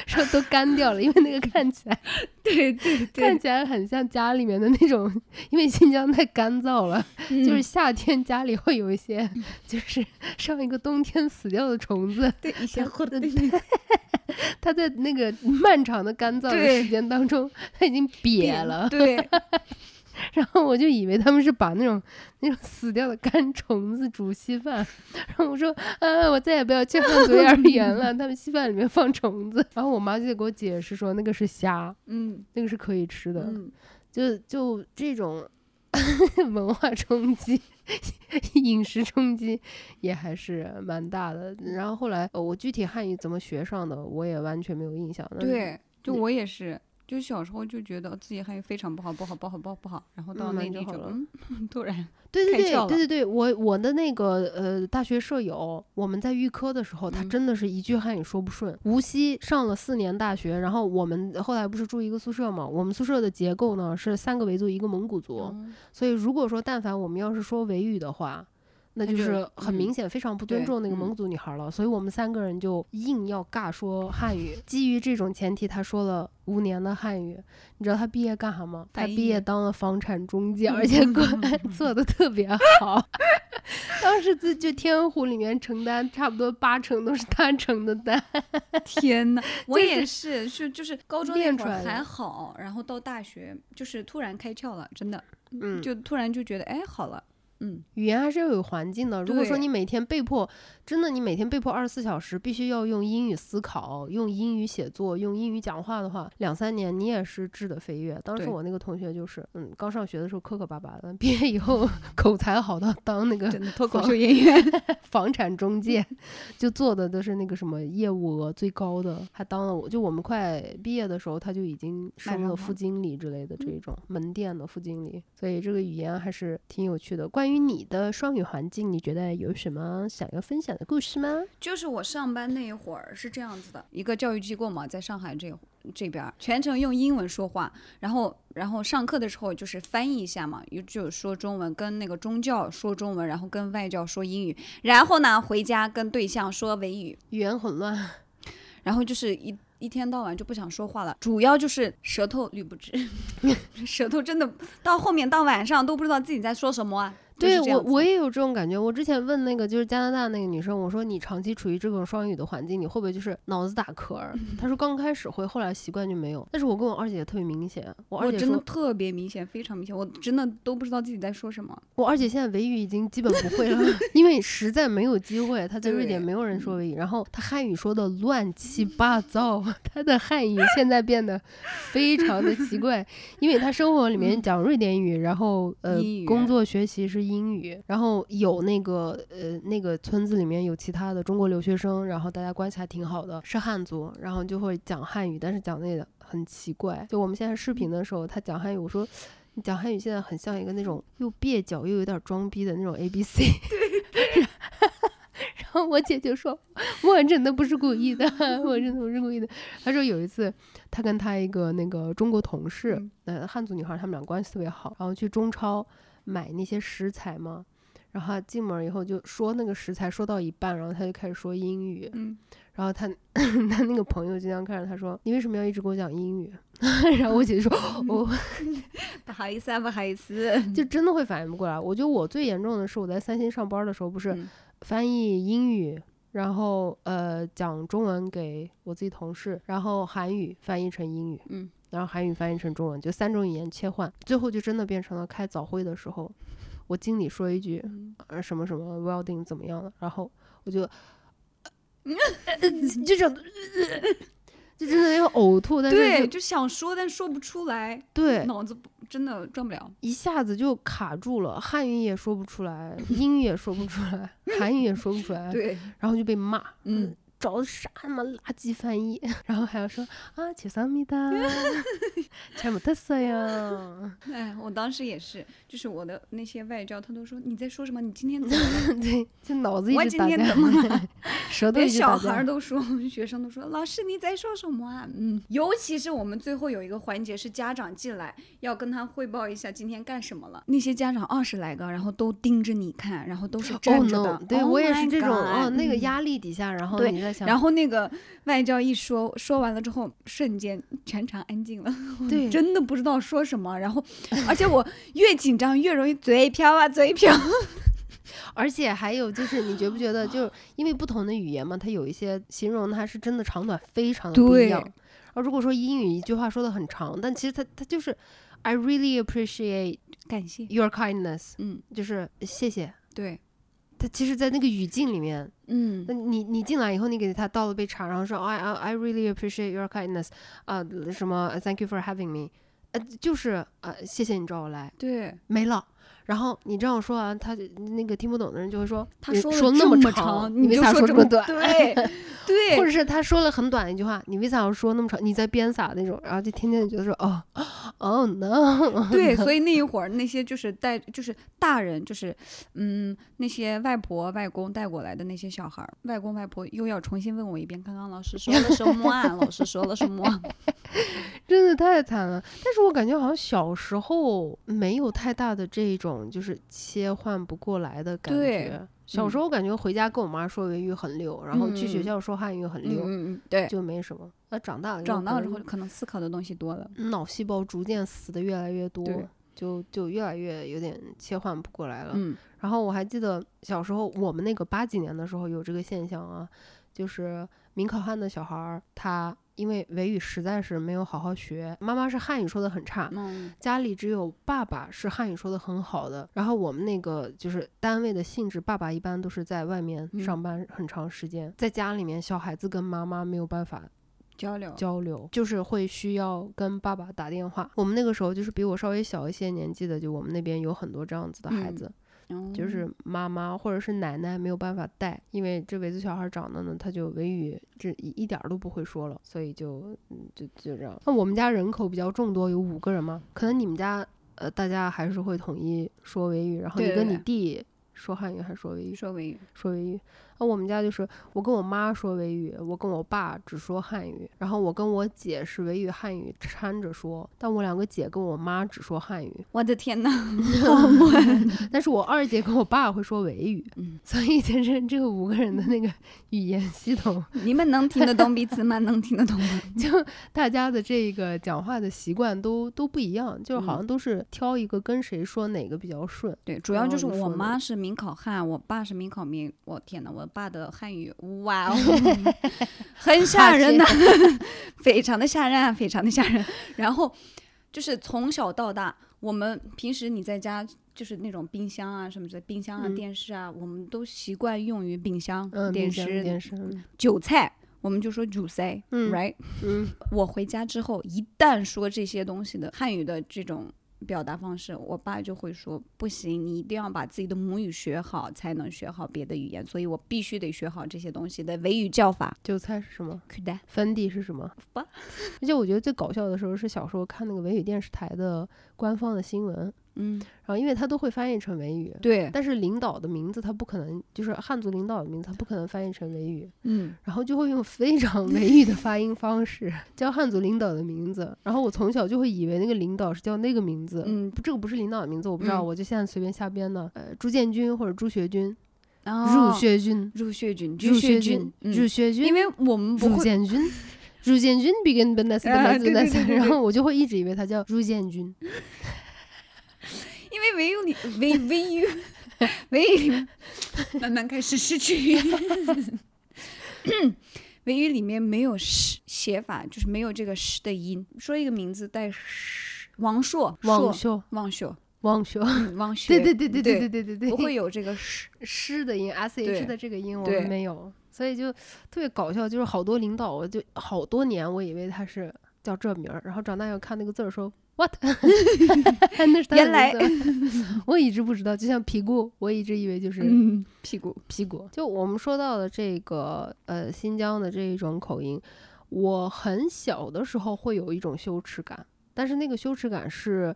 说都干掉了，因为那个看起来 对对看起来很像家里面的那种，因为新疆太干燥了，嗯就是夏天家里会有一些，就是上一个冬天死掉的虫子，对一些它它在那个漫长的干燥的时间当中，它已经瘪了。对，然后我就以为他们是把那种那种死掉的干虫子煮稀饭，然后我说，啊，我再也不要去汉族幼儿园了，他们稀饭里面放虫子。然后我妈就给我解释说，那个是虾，嗯那个是可以吃的。嗯，就就这种 文化冲击、饮食冲击也还是蛮大的。然后后来，呃我具体汉语怎么学上的，我也完全没有印象。那对，就我也是。就小时候就觉得自己汉语非常不好，不好，不好，不好，不好，然后到嗯内地就那就好了嗯，突然对对对对对对，我我的那个呃大学舍友，我们在预科的时候，他嗯真的是一句汉语说不顺。无锡上了四年大学，然后我们后来不是住一个宿舍嘛，我们宿舍的结构呢是三个维族一个蒙古族，嗯所以如果说但凡我们要是说维语的话。那那就就是嗯很明显，非常不尊重那个蒙族女孩了，所以我们三个人就硬要尬说汉语。基于这种前提，他说了五年的汉语。你知道他毕业干啥吗？他毕业当了房产中介，而且管 做的特别好。当时在就天湖里面承担差不多八成都是他承的担。天呐，我也是，是就是高中那会儿练出来还好，然后到大学就是突然开窍了，真的，嗯，就突然就觉得哎好了，嗯，语言还是要有环境的。如果说你每天被迫，真的你每天被迫二十四小时必须要用英语思考、用英语写作、用英语讲话的话，两三年你也是质的飞跃。当时我那个同学就是，嗯，刚上学的时候磕磕巴巴的，毕业以后 口才好到当那个脱口秀演员，房产中介，就做的都是那个什么业务额最高的，还当了我就我们快毕业的时候，他就已经升了副经理之类的这嗯种门店的副经理，所以这个语言还是挺有趣的。关于你的双语环境，你觉得有什么想要分享的故事吗？就是我上班那一会儿是这样子的，一个教育机构嘛，在上海这这边儿全程用英文说话，然后然后上课的时候就是翻译一下嘛，有就说中文，跟那个中教说中文，然后跟外教说英语，然后呢回家跟对象说维语，语言混乱，然后就是一一天到晚就不想说话了，主要就是舌头捋不直，舌头真的到后面到晚上都不知道自己在说什么啊。就是对我我也有这种感觉。我之前问那个就是加拿大那个女生，我说你长期处于这种双语的环境，你会不会就是脑子打壳儿？她说刚开始会，后来习惯就没有。但是我跟我二姐特别明显，我二姐真的特别明显，非常明显，我真的都不知道自己在说什么。我二姐现在维语已经基本不会了，因为实在没有机会。她在瑞典没有人说维语，然后她汉语说的乱七八糟，她的汉语现在变得非常的奇怪，因为她生活里面讲瑞典语，然后呃工作学习是英语，然后有那个呃那个村子里面有其他的中国留学生，然后大家关系还挺好的，是汉族，然后就会讲汉语，但是讲的也很奇怪。就我们现在视频的时候，他讲汉语，我说。你讲汉语现在很像一个那种又蹩脚又有点装逼的那种 A B C，然后我姐就说：“ 我真的不是故意的，我真的不是故意的。”她说有一次，她跟她一个那个中国同事，嗯呃，汉族女孩，她们俩关系特别好，然后去中超买那些食材嘛。然后她进门以后就说那个食材说到一半，然后他就开始说英语，嗯，然后他 他那个朋友经常看着他说：“你为什么要一直给我讲英语？” 然后我姐就说：“我，不好意思啊，不好意思。就真的会反应不过来。我觉得我最严重的是我在三星上班的时候，不是嗯翻译英语，然后呃讲中文给我自己同事，然后韩语翻译成英语，嗯，然后韩语翻译成中文，就三种语言切换，最后就真的变成了开早会的时候，我经理说一句嗯呃什么什么 welding 怎么样了，然后我就。呃 就这样，就真的要呕吐，但是就想说，但说不出来，对，脑子真的转不了。一下子就卡住了，汉语也说不出来，英语也说不出来，韩语也说不出来，对，然后就被骂，嗯，找的啥他妈垃圾翻译，然后还要说啊，切萨米达，全部特色呀，哎，我当时也是，就是我的那些外教，他都说你在说什么？你今天怎么了？对，就脑子一我今天直打架怎么了？舌头连小一直打架。孩都说，学生都说，老师你在说什么啊？嗯，尤其是我们最后有一个环节是家长进来要跟他汇报一下今天干什么了，那些家长二十来个，然后都盯着你看，然后都是哦站着的 no，对 Oh 我也是这种哦，那个嗯压力底下，然后对你在想，然后那个外教一说，说完了之后，瞬间全场安静了，对真的不知道说什么。然后，而且我越紧张越容易嘴飘啊嘴飘。而且还有就是，你觉不觉得，就是因为不同的语言嘛，它有一些形容它是真的长短非常的不一样。然后如果说英语一句话说的很长，但其实它它就是 I really appreciate 感谢，your kindness，嗯，就是谢谢。对，它其实，在那个语境里面，嗯那你你进来以后，你给他倒了杯茶，然后说 I I I really appreciate your kindness，啊、什么 Thank you for having me，呃，就是呃谢谢你找我来，对，没了。然后你这样说完，他就那个听不懂的人就会说，他说你说了这么长，你为啥就说这么短？对 对，或者是他说了很短一句话，你为啥要说那么长？你在编撒那种，然后就天天就觉得说，哦，哦 no，对，所以那一会儿那些就是带就是大人就是嗯那些外婆外公带过来的那些小孩儿，外公外婆又要重新问我一遍，刚刚老师说了什么啊？老师说了什么啊？真的太惨了。但是我感觉好像小时候没有太大的这种就是切换不过来的感觉。小时候感觉回家跟我妈说维语很溜，然后去学嗯校说汉语很溜，嗯嗯，对，就没什么。那长大了长大之后可能思考的东西多了。脑细胞逐渐死的越来越多，就就越来越有点切换不过来了。嗯然后我还记得小时候我们那个八几年的时候有这个现象啊，就是民考汉的小孩儿，他因为维语实在是没有好好学，妈妈是汉语说的很差。嗯家里只有爸爸是汉语说的很好的，然后我们那个就是单位的性质，爸爸一般都是在外面嗯上班很长时间，在家里面小孩子跟妈妈没有办法交流交流，就是会需要跟爸爸打电话。我们那个时候就是比我稍微小一些年纪的，就我们那边有很多这样子的孩嗯就是妈妈或者是奶奶没有办法带，因为这维族小孩长的呢，他就维语这一一点儿都不会说了，所以就嗯就就这样。那我们家人口比较众多，有五个人嘛，可能你们家呃大家还是会统一说维语，然后你跟你弟说汉语还是说维语？说维语，说维语。那我们家就是我跟我妈说维语，我跟我爸只说汉语，然后我跟我姐是维语汉语掺着说，但我两个姐跟我妈只说汉语，我的天呐，好乱！但是我二姐跟我爸会说维语，嗯所以就是这个五个人的那个语言系统，你们能听得懂彼此吗？能听得懂吗？就大家的这个讲话的习惯都都不一样，就是好像都是挑一个跟谁说哪个比较顺。对，主要就是我妈是民考汉，我爸是民考民。我天呐，我爸的汉语，哇哦，很吓人的，非常的吓人啊，非常的吓人。然后就是从小到大，我们平时你在家就是那种冰箱啊什么的，冰箱啊、嗯电视啊，我们都习惯用于冰箱、嗯，电视、电视，嗯韭菜。我们就说主菜、嗯 r i g h t 嗯，我回家之后，一旦说这些东西的汉语的这种表达方式，我爸就会说不行，你一定要把自己的母语学好，才能学好别的语言。所以我必须得学好这些东西的维语叫法。韭菜是什么？粉底是什么？不 而且我觉得最搞笑的时候是小时候看那个维语电视台的官方的新闻，嗯，然后因为它都会翻译成维语，对，但是领导的名字他不可能，就是汉族领导的名字他不可能翻译成维语，嗯，然后就会用非常维语的发音方式 叫汉族领导的名字，然后我从小就会以为那个领导是叫那个名字，嗯。不，这个不是领导的名字，我不知道，嗯。我就现在随便瞎编的，呃，朱建军或者朱学军，哦。入学军，入学军，入学学军，嗯。入学军，因为我们不会，入建军。然后我就会一直以为他叫入建军。因为维语里维维语维语慢慢开始失去。维语里面没有诗写法，就是没有这个诗的音。说一个名字带诗，王朔，朔，王朔，王朔，王秀，嗯王学，对对对对对对。对对不会有这个诗。诗的音，s 对。h 的这个音我对。们没有，所以就特别搞笑。就是好多领导，我就好多年我以为他是叫这名儿，然后长大要看那个字儿说 what，那是他的原来 我一直不知道。就像屁股，我一直以为就是嗯，屁股。屁股。就我们说到的这个呃新疆的这一种口音，我很小的时候会有一种羞耻感，但是那个羞耻感是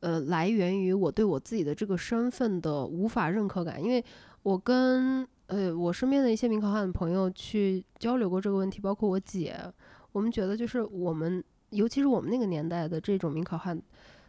呃来源于我对我自己的这个身份的无法认可感，因为我跟呃我身边的一些民考汉的朋友去交流过这个问题，包括我姐，我们觉得就是我们尤其是我们那个年代的这种民考汉。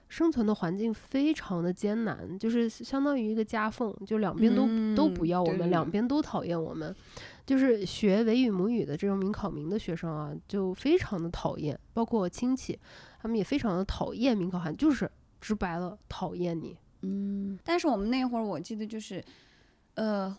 生存的环境非常的艰难，就是相当于一个夹缝，就两边都、都不嗯要我们，两边都讨厌我们。就是学维语母语的这种民考民的学生啊，就非常的讨厌，包括我亲戚，他们也非常的讨厌民考汉，就是直白了讨厌你。嗯，但是我们那会儿我记得就是，呃，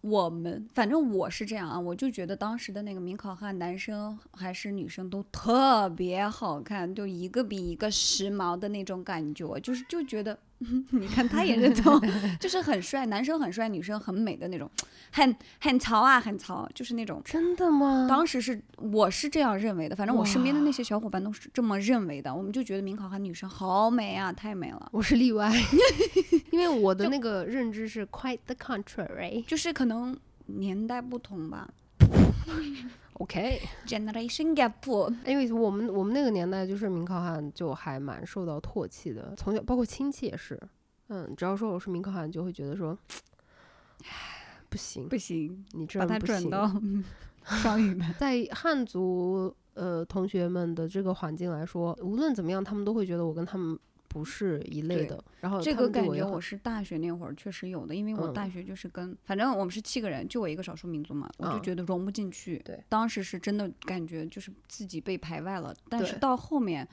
我们反正我是这样啊，我就觉得当时的那个民考汉，男生还是女生都特别好看，就一个比一个时髦的那种感觉，就是就觉得 你看他也认同，就是很帅，男生很帅，女生很美的那种，很很潮啊，很潮，就是那种。真的吗？当时是我是这样认为的，反正我身边的那些小伙伴都是这么认为的，我们就觉得明考和女生好美啊，太美了。我是例外，因为我的那个认知是 quite the contrary，就是可能年代不同吧。OK，Generation gap，因为我们我们那个年代就是民考汉就还蛮受到唾弃的，从小包括亲戚也是，嗯，只要说我是民考汉，就会觉得说，唉，不行，不行，你这把它样不行。转 到双语班。在汉族呃同学们的这个环境来说，无论怎么样，他们都会觉得我跟他们不是一类的。然后这个感觉我是大学那会儿确实有的，因为我嗯大学就是跟，反正我们是七个人，就我一个少数民族嘛，我就嗯觉得融不进去。对，当时是真的感觉就是自己被排外了，但是到后面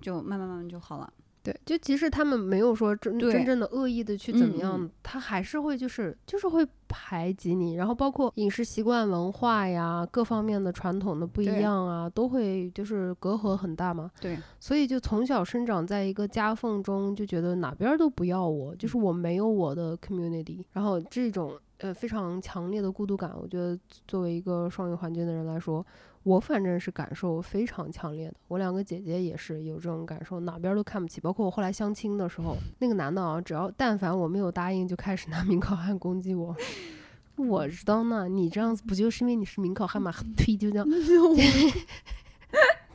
就慢慢慢慢就好了。对，就即使他们没有说真真正的恶意的去怎么嗯样，嗯他还是会就是就是会排挤你，然后包括饮食习惯、文化呀，各方面的传统的不一样啊，都会就是隔阂很大嘛。对，所以就从小生长在一个夹缝中，就觉得哪边儿都不要我，嗯就是我没有我的 community，然后这种呃非常强烈的孤独感，我觉得作为一个双语环境的人来说，我反正是感受非常强烈的。我两个姐姐也是有这种感受，哪边都看不起。包括我后来相亲的时候，那个男的啊，只要但凡我没有答应，就开始拿名考汉攻击我。我知道呢，你这样子不就是因为你是名考汉嘛？呸，就这样，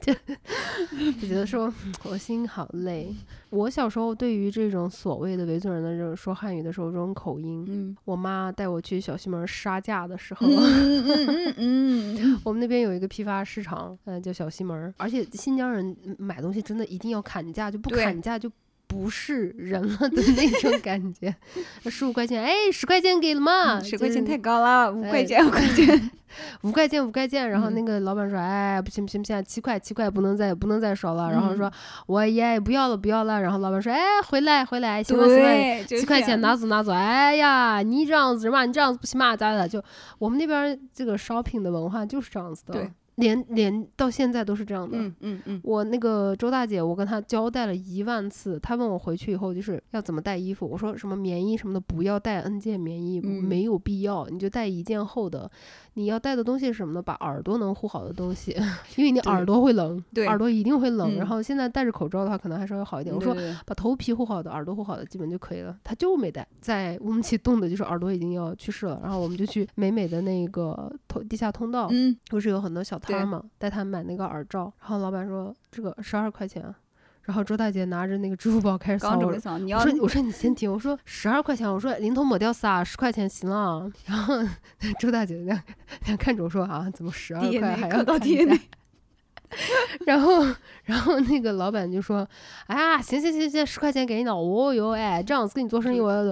就 就觉得说我心好累。我小时候对于这种所谓的维族人的这种说汉语的时候，这种口音，嗯我妈带我去小西门杀价的时候，嗯嗯嗯嗯，我们那边有一个批发市场，嗯、叫小西门儿，而且新疆人嗯买东西真的一定要砍价，就不砍价就。不是人了的那种感觉，十五块钱，哎，十块钱给了吗？十块钱就是太高了，五哎块钱五块钱。五块钱，五块钱。然后嗯那个老板说：“哎，不行不行不行，七块七块，不能再不能再少了。”然后嗯说：“我也不要了不要了。”然后老板说：“哎，回来回来，行了行了，七块钱拿走拿走。哎呀，你这样子嘛，你这样子不行嘛，咋的？就我们那边儿这个 shopping 的文化就是这样子的，对，连连到现在都是这样的。嗯嗯嗯，我那个周大姐，我跟她交代了一万次，她问我回去以后就是要怎么带衣服，我说什么棉衣什么的不要带 N 件棉衣，嗯没有必要，你就带一件厚的。你要带的东西是什么呢？把耳朵能护好的东西，因为你耳朵会冷，对耳朵一定会冷。嗯然后现在戴着口罩的话，可能还稍微好一点。我说把头皮护好的，耳朵护好的，基本就可以了。他就没带，在乌鲁木齐冻的，就是耳朵已经要去世了。然后我们就去美美的那个通地下通道，嗯，不是有很多小摊儿嘛，带他买那个耳罩。然后老板说这个十二块钱啊，然后周大姐拿着那个支付宝开始扫我刚准备。扫，你要我说我说你先停，我说十二块钱，我说零头抹掉仨，十块钱行了。然后 周大姐那那看着我说啊，怎么十二块还要扣到砍 DNA 价然后，然后那个老板就说：“哎呀，行行行行，十块钱给你了。哦哟，哎，这样子跟你做生意，我要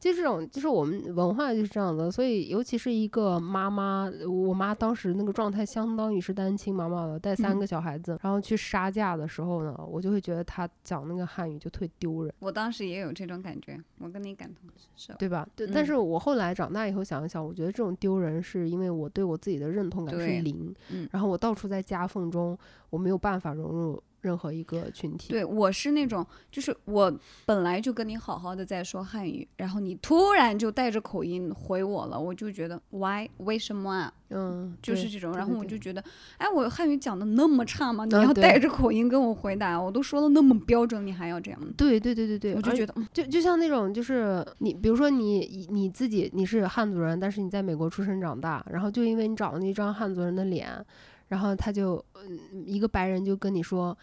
就这种，就是我们文化就是这样子。所以，尤其是一个妈妈，我妈当时那个状态相当于是单亲妈妈了，带三嗯个小孩子，然后去杀价的时候呢，我就会觉得她讲那个汉语就特别丢人，我当时也有这种感觉，我跟你感同身受。对吧？对。但嗯是我后来长大以后想一想，我觉得这种丢人是因为我对我自己的认同感是零，嗯然后我到处在夹缝中，我没有办法融入任何一个群体。对，我是那种，就是我本来就跟你好好的在说汉语，然后你突然就带着口音回我了，我就觉得 why 为什么啊？嗯，就是这种，然后我就觉得，哎，我汉语讲的那么差吗？你要带着口音跟我回答，我都说的那么标准，你还要这样？对对对对对，我就觉得，嗯就就像那种，就是你，比如说你你自己你是汉族人，但是你在美国出生长大，然后就因为你长了一张汉族人的脸，然后他就嗯一个白人就跟你说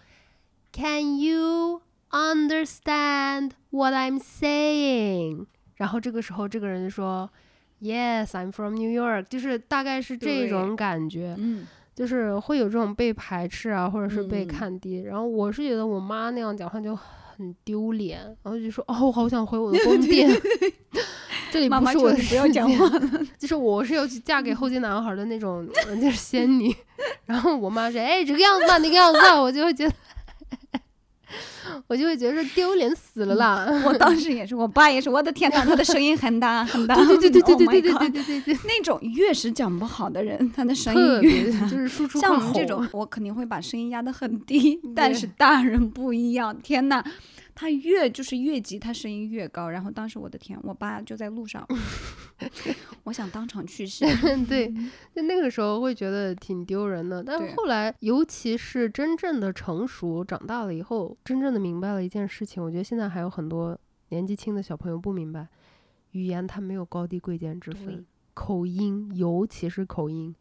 ，Can you understand what I'm saying？然后这个时候这个人就说，Yes, I'm from New York，就是大概是这种感觉。嗯，就是会有这种被排斥啊，或者是被嗯看低。然后我是觉得我妈那样讲话就很丢脸，然后就说哦，我好想回我的宫殿。这里不是我不要讲话，就是我是要去嫁给后街男孩的那种，呃就是仙女。然后我妈说，哎，这个样子吧，那个样子吧，我就会觉得。我就会觉得说丢脸死了啦！我 当时也是，我爸也是，我的天呐，他的声音很大很大，对对对对 Oh 对对对对对对对，那种越是讲不好的人，他的声音越。就是输出像我们这种，我肯定会把声音压得很低，但是大人不一样。天呐，他越就是越急，他声音越高。然后当时我的天，我爸就在路上，我想当场去世。对，就那个时候会觉得挺丢人的。但是后来，尤其是真正的成熟、长大了以后，真正的明白了一件事情，我觉得现在还有很多年纪轻的小朋友不明白，语言它没有高低贵贱之分，口音，尤其是口音，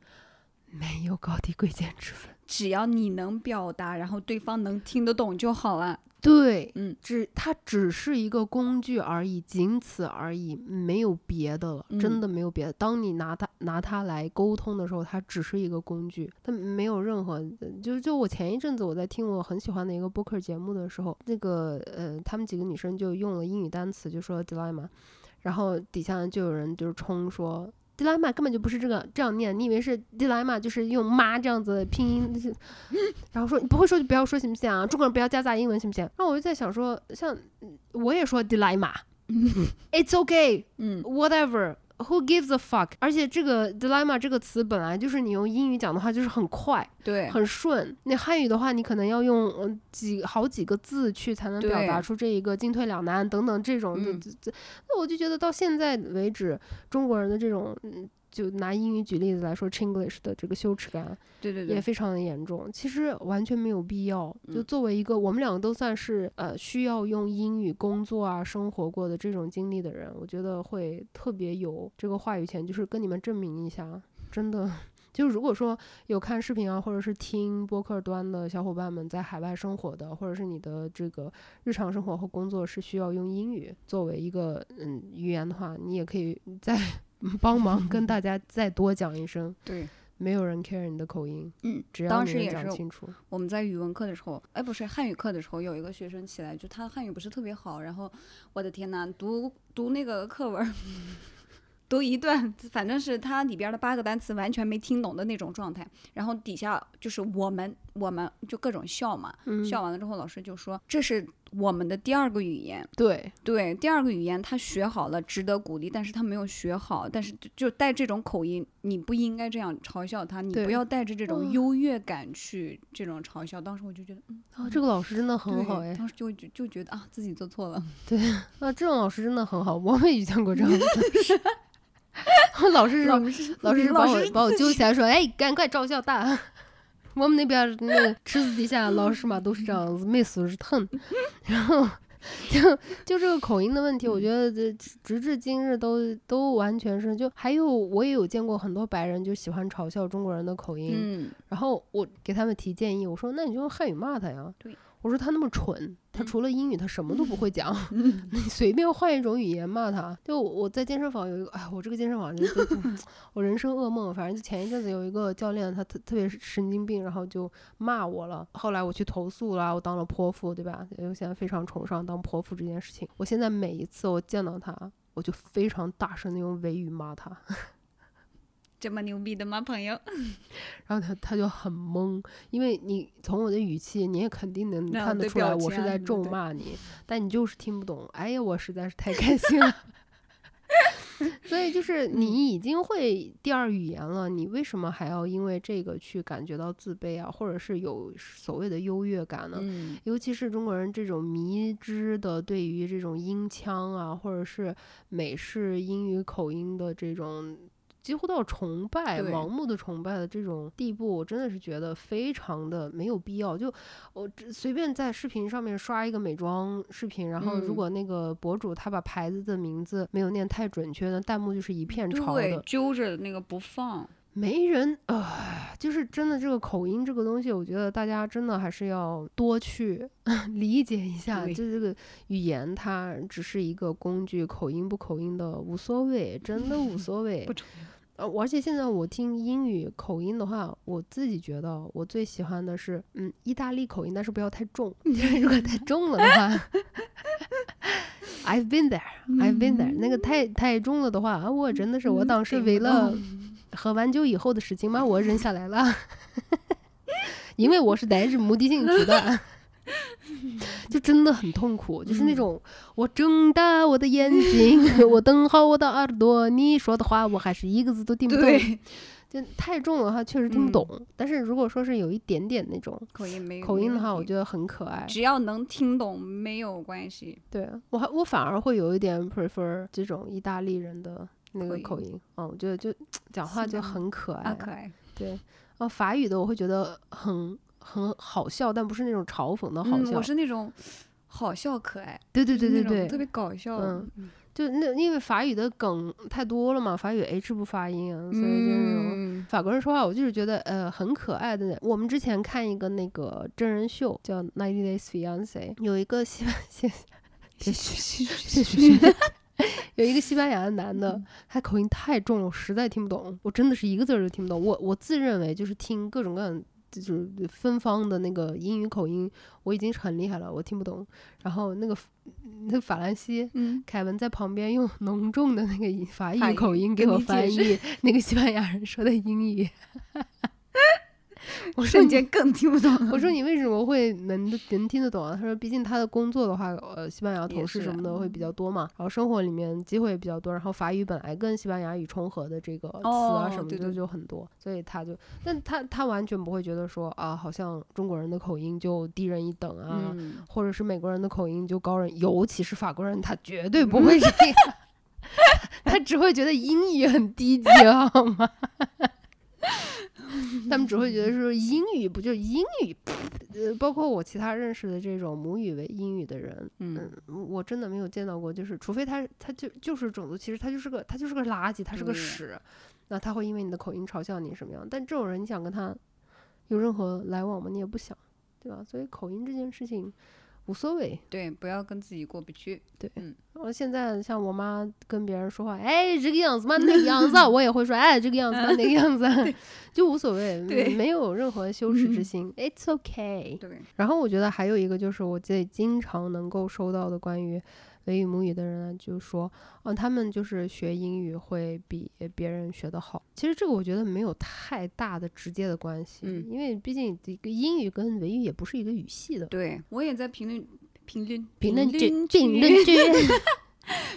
没有高低贵贱之分。只要你能表达，然后对方能听得懂就好了。对，嗯，只它只是一个工具而已，仅此而已，没有别的了，真嗯的没有别的。当你拿它拿它来沟通的时候，它只是一个工具，它没有任何。就就我前一阵子我在听我很喜欢的一个播客节目的时候，那个呃，他们几个女生就用了英语单词，就说 dilemma，然后底下就有人就是冲说。Dilemma 根本就不是这个这样念，你以为是 dilemma 就是用妈这样子拼音，然后说你不会说就不要说行不行啊？中国人不要夹杂英文行不行？然后我就在想说，像嗯我也说 dilemma，it's okay，嗯 whatever。Who gives a fuck？而且这个 dilemma 这个词本来就是你用英语讲的话就是很快对，很顺，那汉语的话你可能要用嗯几好几个字去才能表达出这一个进退两难等等这种那我就觉得到现在为止，中国人的这种嗯就拿英语举例子来说，Chinglish 的这个羞耻感，对对对，也非常的严重。其实完全没有必要。就嗯作为一个我们两个都算是呃需要用英语工作啊、生活过的这种经历的人，我觉得会特别有这个话语权，就是跟你们证明一下，真的。就如果说有看视频啊，或者是听播客端的小伙伴们在海外生活的，或者是你的这个日常生活和工作是需要用英语作为一个嗯语言的话，你也可以再帮忙跟大家再多讲一声。对，没有人 care 你的口音，嗯，只要你讲清楚。我们在语文课的时候，哎，不是汉语课的时候，有一个学生起来，就他汉语不是特别好，然后我的天呐，读读那个课文儿，读一段，反正是他里边儿的八个单词完全没听懂的那种状态，然后底下就是我们我们就各种笑嘛，嗯，笑完了之后，老师就说这是我们的第二个语言，对，对，第二个语言他学好了，值得鼓励，但是他没有学好，但是就就带这种口音，你不应该这样嘲笑他，你不要带着这种嗯优越感去这种嘲笑。当时我就觉得，嗯，啊，这个老师真的很好哎，当时就就就觉得啊，自己做错了。对啊，这种老师真的很好，我没遇见过这样的 老师。老师是老师是把我把我揪起来说，哎，赶快照相大。我们那边儿那个池子底下老师嘛都是这样子，没素质疼。然后就就这个口音的问题，我觉得这直至今日都都完全是就还有我也有见过很多白人就喜欢嘲笑中国人的口音，嗯，然后我给他们提建议，我说那你就用汉语骂他呀。对，我说他那么蠢，他嗯除了英语他什么都不会讲，你随便换一种语言骂他。就我在健身房有一个，哎，我这个健身房真的是 我人生噩梦。反正就前一阵子有一个教练，他特特别神经病，然后就骂我了。后来我去投诉了，我当了泼妇，对吧？我现在非常崇尚当泼妇这件事情。我现在每一次我见到他，我就非常大声的用维语骂他。这么牛逼的吗，朋友？然后他他就很懵，因为你从我的语气，你也肯定能看得出来我是在咒骂你，但你就是听不懂。哎呀，我实在是太开心了。所以就是嗯你已经会第二语言了，你为什么还要因为这个去感觉到自卑啊，或者是有所谓的优越感呢？嗯，尤其是中国人这种迷之的对于这种音腔啊，或者是美式英语口音的这种。几乎到崇拜、盲目的崇拜的这种地步，我真的是觉得非常的没有必要。就我只随便在视频上面刷一个美妆视频，然后如嗯果那个博主他把牌子的名字没有念太准确，那弹幕就是一片潮的，。揪着那个不放。没人啊、就是真的这个口音这个东西，我觉得大家真的还是要多去 理解一下。对就这个语言，它只是一个工具，口音不口音的无所谓，真的无 所谓不。重呃，而且现在我听英语口音的话，我自己觉得我最喜欢的是，嗯，意大利口音，但是不要太重，如果太重了的话，I've been there, I've been there，那个太太重了的话，啊我真的是我当时为了动喝完酒以后的事情嘛，我忍下来了，因为我是带着目的性去的，就真的很痛苦，就是那嗯。种我睁大我的眼睛，我瞪好我的耳朵，你说的话我还是一个字都听不懂，对，就太重的话确实听不懂。但是如果说是有一点点那种口音没口音的话，我觉得很可爱。只要能听懂没有关系。对我还我反而会有一点 prefer 这种意大利人的那个口口音，嗯，我觉得就讲话就很可爱。啊，可爱，对，啊，法语的我会觉得很很好笑，但不是那种嘲讽的好嗯，笑。我是那种好笑可爱，对对对对对，特别搞笑。嗯就那因为法语的梗太多了嘛，法语 H 不发音啊，所以就是那种。嗯，法国人说话，我就是觉得呃很可爱的。我们之前看一个那个真人秀叫《Ninety Days Fiance》，有一个西班 西谢谢谢谢有一个西班牙的男的嗯，他口音太重了，我实在听不懂，我真的是一个字儿都听不懂。我我自认为就是听各种各样就是芬芳的那个英语口音，我已经是很厉害了，我听不懂。然后那个那个法兰西。嗯，凯文在旁边用浓重的那个法法语语口音给我翻译那个西班牙人说的英语，我瞬间更听不懂了。我说你为什么会能能听得懂啊？他说，毕竟他的工作的话，呃，西班牙同事什么的会比嗯较多嘛，然后生活里面机会也比较多，然后法语本来跟西班牙语重合的这个词啊哦什么的就很多，所以他就，但他他完全不会觉得说啊，好像中国人的口音就低人一等啊，嗯，或者是美国人的口音就高人，尤其是法国人，他绝对不会这 样，他只会觉得英语很低级，好吗？他们只会觉得 说英语不就英语，呃，包括我其他认识的这种母语为英语的人，嗯嗯，我真的没有见到过，就是除非他他就就是种族歧视，他就是个他就是个垃圾，他是个屎，那他会因为你的口音嘲笑你什么样？但这种人你想跟他有任何来往吗？你也不想，对吧？所以口音这件事情无所谓。对，不要跟自己过不去。对，嗯我现在像我妈跟别人说话，哎，这个样子嘛，那个样子啊，我也会说，哎，这个样子嘛，那个样子啊，就无所谓，对没有任何羞耻之嗯心，It's okay。对，然后我觉得还有一个就是我自己经常能够收到的关于维语母语的人呢，就是说，啊，他们就是学英语会比别人学得好。其实这个我觉得没有太大的直接的关系，嗯因为毕竟这个英语跟维语也不是一个语系的。对我也在评论评论评论区，区评论区，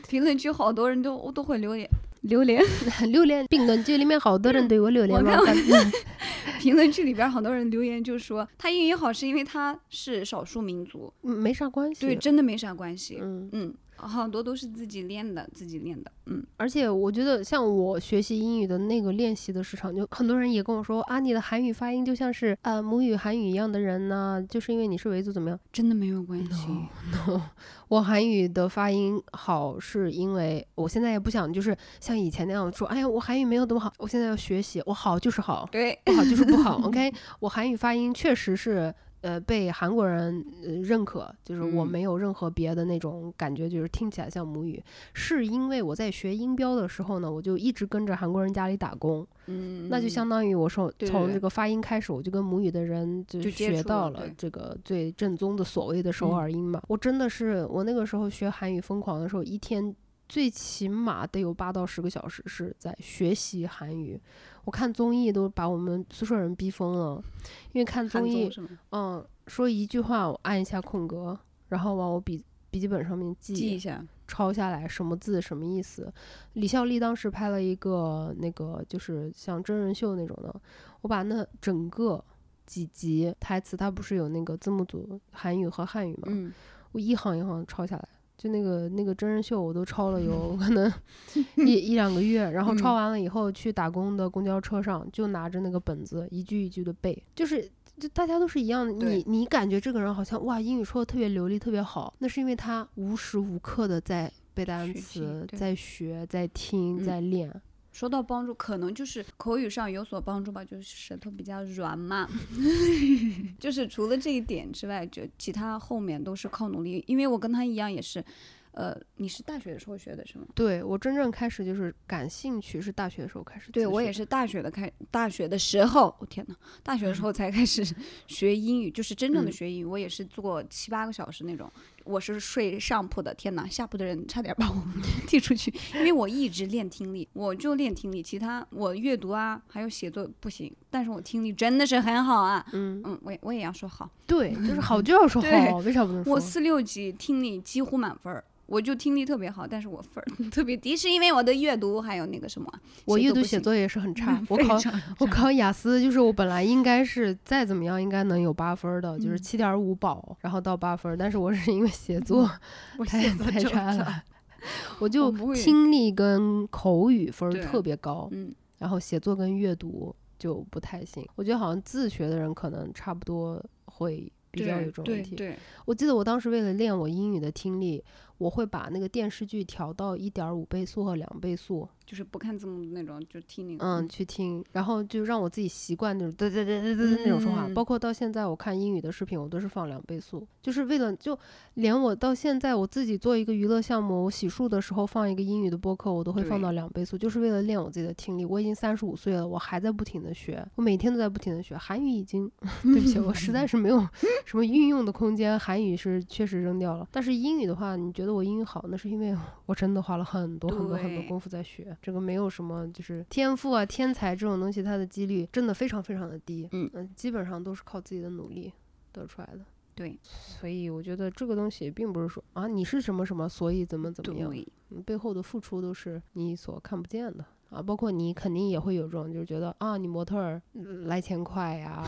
评论区好多人都都会留言 榴莲，榴莲评论区里面好多人对我榴莲我看 评论区里边好多人留言就说他英语好是因为他是少数民族，嗯没啥关系。对，真的没啥关系。嗯，嗯，好多都是自己练的，自己练的。嗯，而且我觉得像我学习英语的那个练习的时长，就很多人也跟我说啊，你的韩语发音就像是呃母语韩语一样的人呢、就是因为你是维族怎么样？真的没有关系。no，我韩语的发音好，是因为我现在也不想就是像以前那样说，哎呀，我韩语没有多么好，我现在要学习，我好就是好，对，不好就是不好。OK，我韩语发音确实是。呃，被韩国人呃认可，就是我嗯。没有任何别的那种感觉，就是听起来像母语，是因为我在学音标的时候呢，我就一直跟着韩国人家里打工，嗯，那就相当于我说从这个发音开始，我就跟母语的人就学到了这个最正宗的所谓的首嗯。尔音嘛。我真的是我那个时候学韩语疯狂的时候，一天最起码得有八到十个小时是在学习韩语。我看综艺都把我们宿舍人逼疯了，因为看综艺？嗯，说一句话我按一下空格，然后往我笔笔记本上面记一下。抄下来什么字什么意思。李孝利当时拍了一个那个就是像真人秀那种的，我把那整个几集台词，它不是有那个字幕组韩语和汉语吗？嗯，我一行一行抄下来。就那个那个真人秀，我都抄了有 可能一 一两个月，然后抄嗯完了以后去打工的公交车上，就拿着那个本子一句一句的背，就是就大家都是一样的。你你感觉这个人好像哇英语说的特别流利，特别好，那是因为他无时无刻的在背单词，在学，在听，嗯在练。说到帮助，可能就是口语上有所帮助吧，就是舌头比较软嘛。就是除了这一点之外，就其他后面都是靠努力。因为我跟他一样，也是，呃，你是大学的时候学的是吗？对我真正开始就是感兴趣，是大学的时候开始。对我也。是大学的开，大学的时候，我、天呐，大学的时候才开始 学英语，就是真正的嗯学英语。我也是做七八个小时那种，我是睡上铺的，天哪，下铺的人差点把我 踢出去，因为我一直练听力，我就练听力，其他我阅读啊还有写作不行，但是我听力真的是很好啊。嗯，嗯，我也我也要说好，对，就是好就要说好，为啥不能说？我四六级听力几乎满分儿。我就听力特别好，但是我分儿 特别低，是因为我的阅读还有那个什么，我阅读写作也是很 差，我考我考雅思，就是我本来应该是再怎么样应该能有八分的，就是嗯七点五保，然后到八分，但是我是因为 写作我太太差了，我就听力跟口语分儿特别高，嗯，然后写作跟阅读就不太行。我觉得好像自学的人可能差不多会比较有这种问题。我记得我当时为了练我英语的听力，我会把那个电视剧调到一点五倍速和两倍速，就是不看字幕的那种，就听那个。嗯，去听，然后就让我自己习惯那种对对对对对那种说话。嗯包括到现在我看英语的视频，我都是放两倍速，就是为了就连我到现在我自己做一个娱乐项目，我洗漱的时候放一个英语的播客，我都会放到两倍速，就是为了练我自己的听力。我已经三十五岁了，我还在不停的学，我每天都在不停的学韩语，已经 对不起，我实在是没有 什么运用的空间，韩语是确实扔掉了。但是英语的话，你觉得我英语好，那是因为我真的花了很多很多很多功夫在学，这个没有什么就是天赋啊、天才这种东西，它的几率真的非常非常的低。嗯呃基本上都是靠自己的努力得出来的。对所以我觉得这个东西并不是说啊你是什么什么，所以怎么怎么样，背后的付出都是你所看不见的。啊，包括你肯定也会有这种，就是觉得啊，你模特来钱快呀，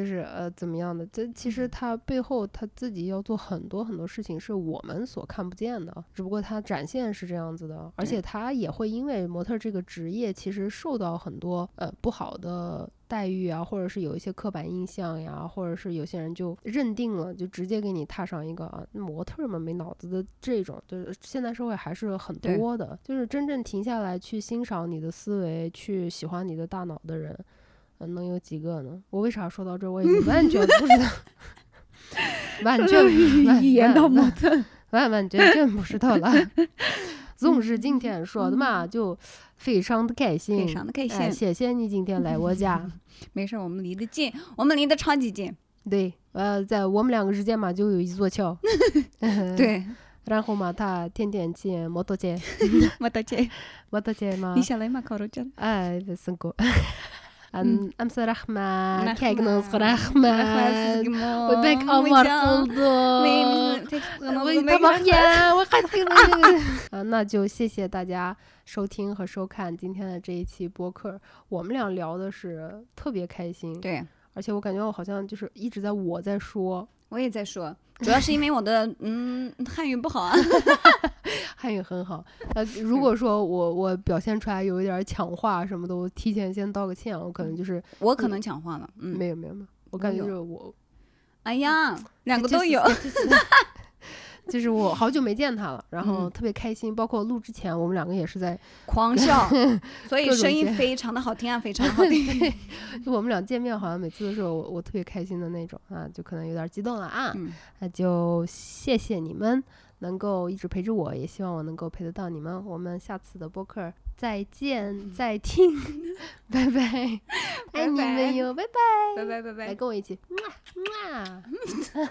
就是呃怎么样的？这其实他背后他自己要做很多很多事情，是我们所看不见的。只不过他展现是这样子的，而且他也会因为模特儿这个职业，其实受到很多呃不好的待遇啊，或者是有一些刻板印象呀，或者是有些人就认定了，就直接给你踏上一个啊模特儿嘛没脑子的这种，就是现在社会还是很多的，就是真正停下来去欣赏你的思维，去喜欢你的大脑的人。嗯，能有几个呢？我为啥说到这儿？我已经 完全不知道，完全完一言到完矛盾。完完全全不知道了。总是今天说的嘛，就非常的开心，非常的开心哎谢谢你今天来我家。没事儿，我们离得近，我们离得超级近。对，呃，在我们两个之间嘛，就有一座桥。对，然后嘛，他天天骑摩托车，摩托车，摩托车嘛你，下来嘛，烤肉酱。哎，不是 过。嗯 أن أمس رحمة رحمة. كيك نص رحمة وبك أمر قلدو 我他妈呀！我还听了啊，那就谢谢大家收听和收看今天的这一期播客。我们俩聊的是特别开心，对，而且我感觉我好像就是一直在我在说 我也在说，主要是因为我的嗯汉语不好啊。汉语很好。呃，如果说我我表现出来有一点抢话什么的，我提前先道个歉，我可能就是我可能抢话了，嗯，没有没有没有，我感觉就是我哎呀，两个都有。就是我好久没见他了，然后嗯特别开心。包括录之前，我们两个也是在，狂笑，所以声音非常的好听啊，非常 好听。就我们俩见面，好像每次都是我我特别开心的那种啊，就可能有点激动了啊。嗯，那就谢谢你们能够一直陪着我，也希望我能够陪得到你们。我们下次的播客再见再听，拜拜，爱你们哟，拜拜，拜拜拜拜来。跟我一起，么么。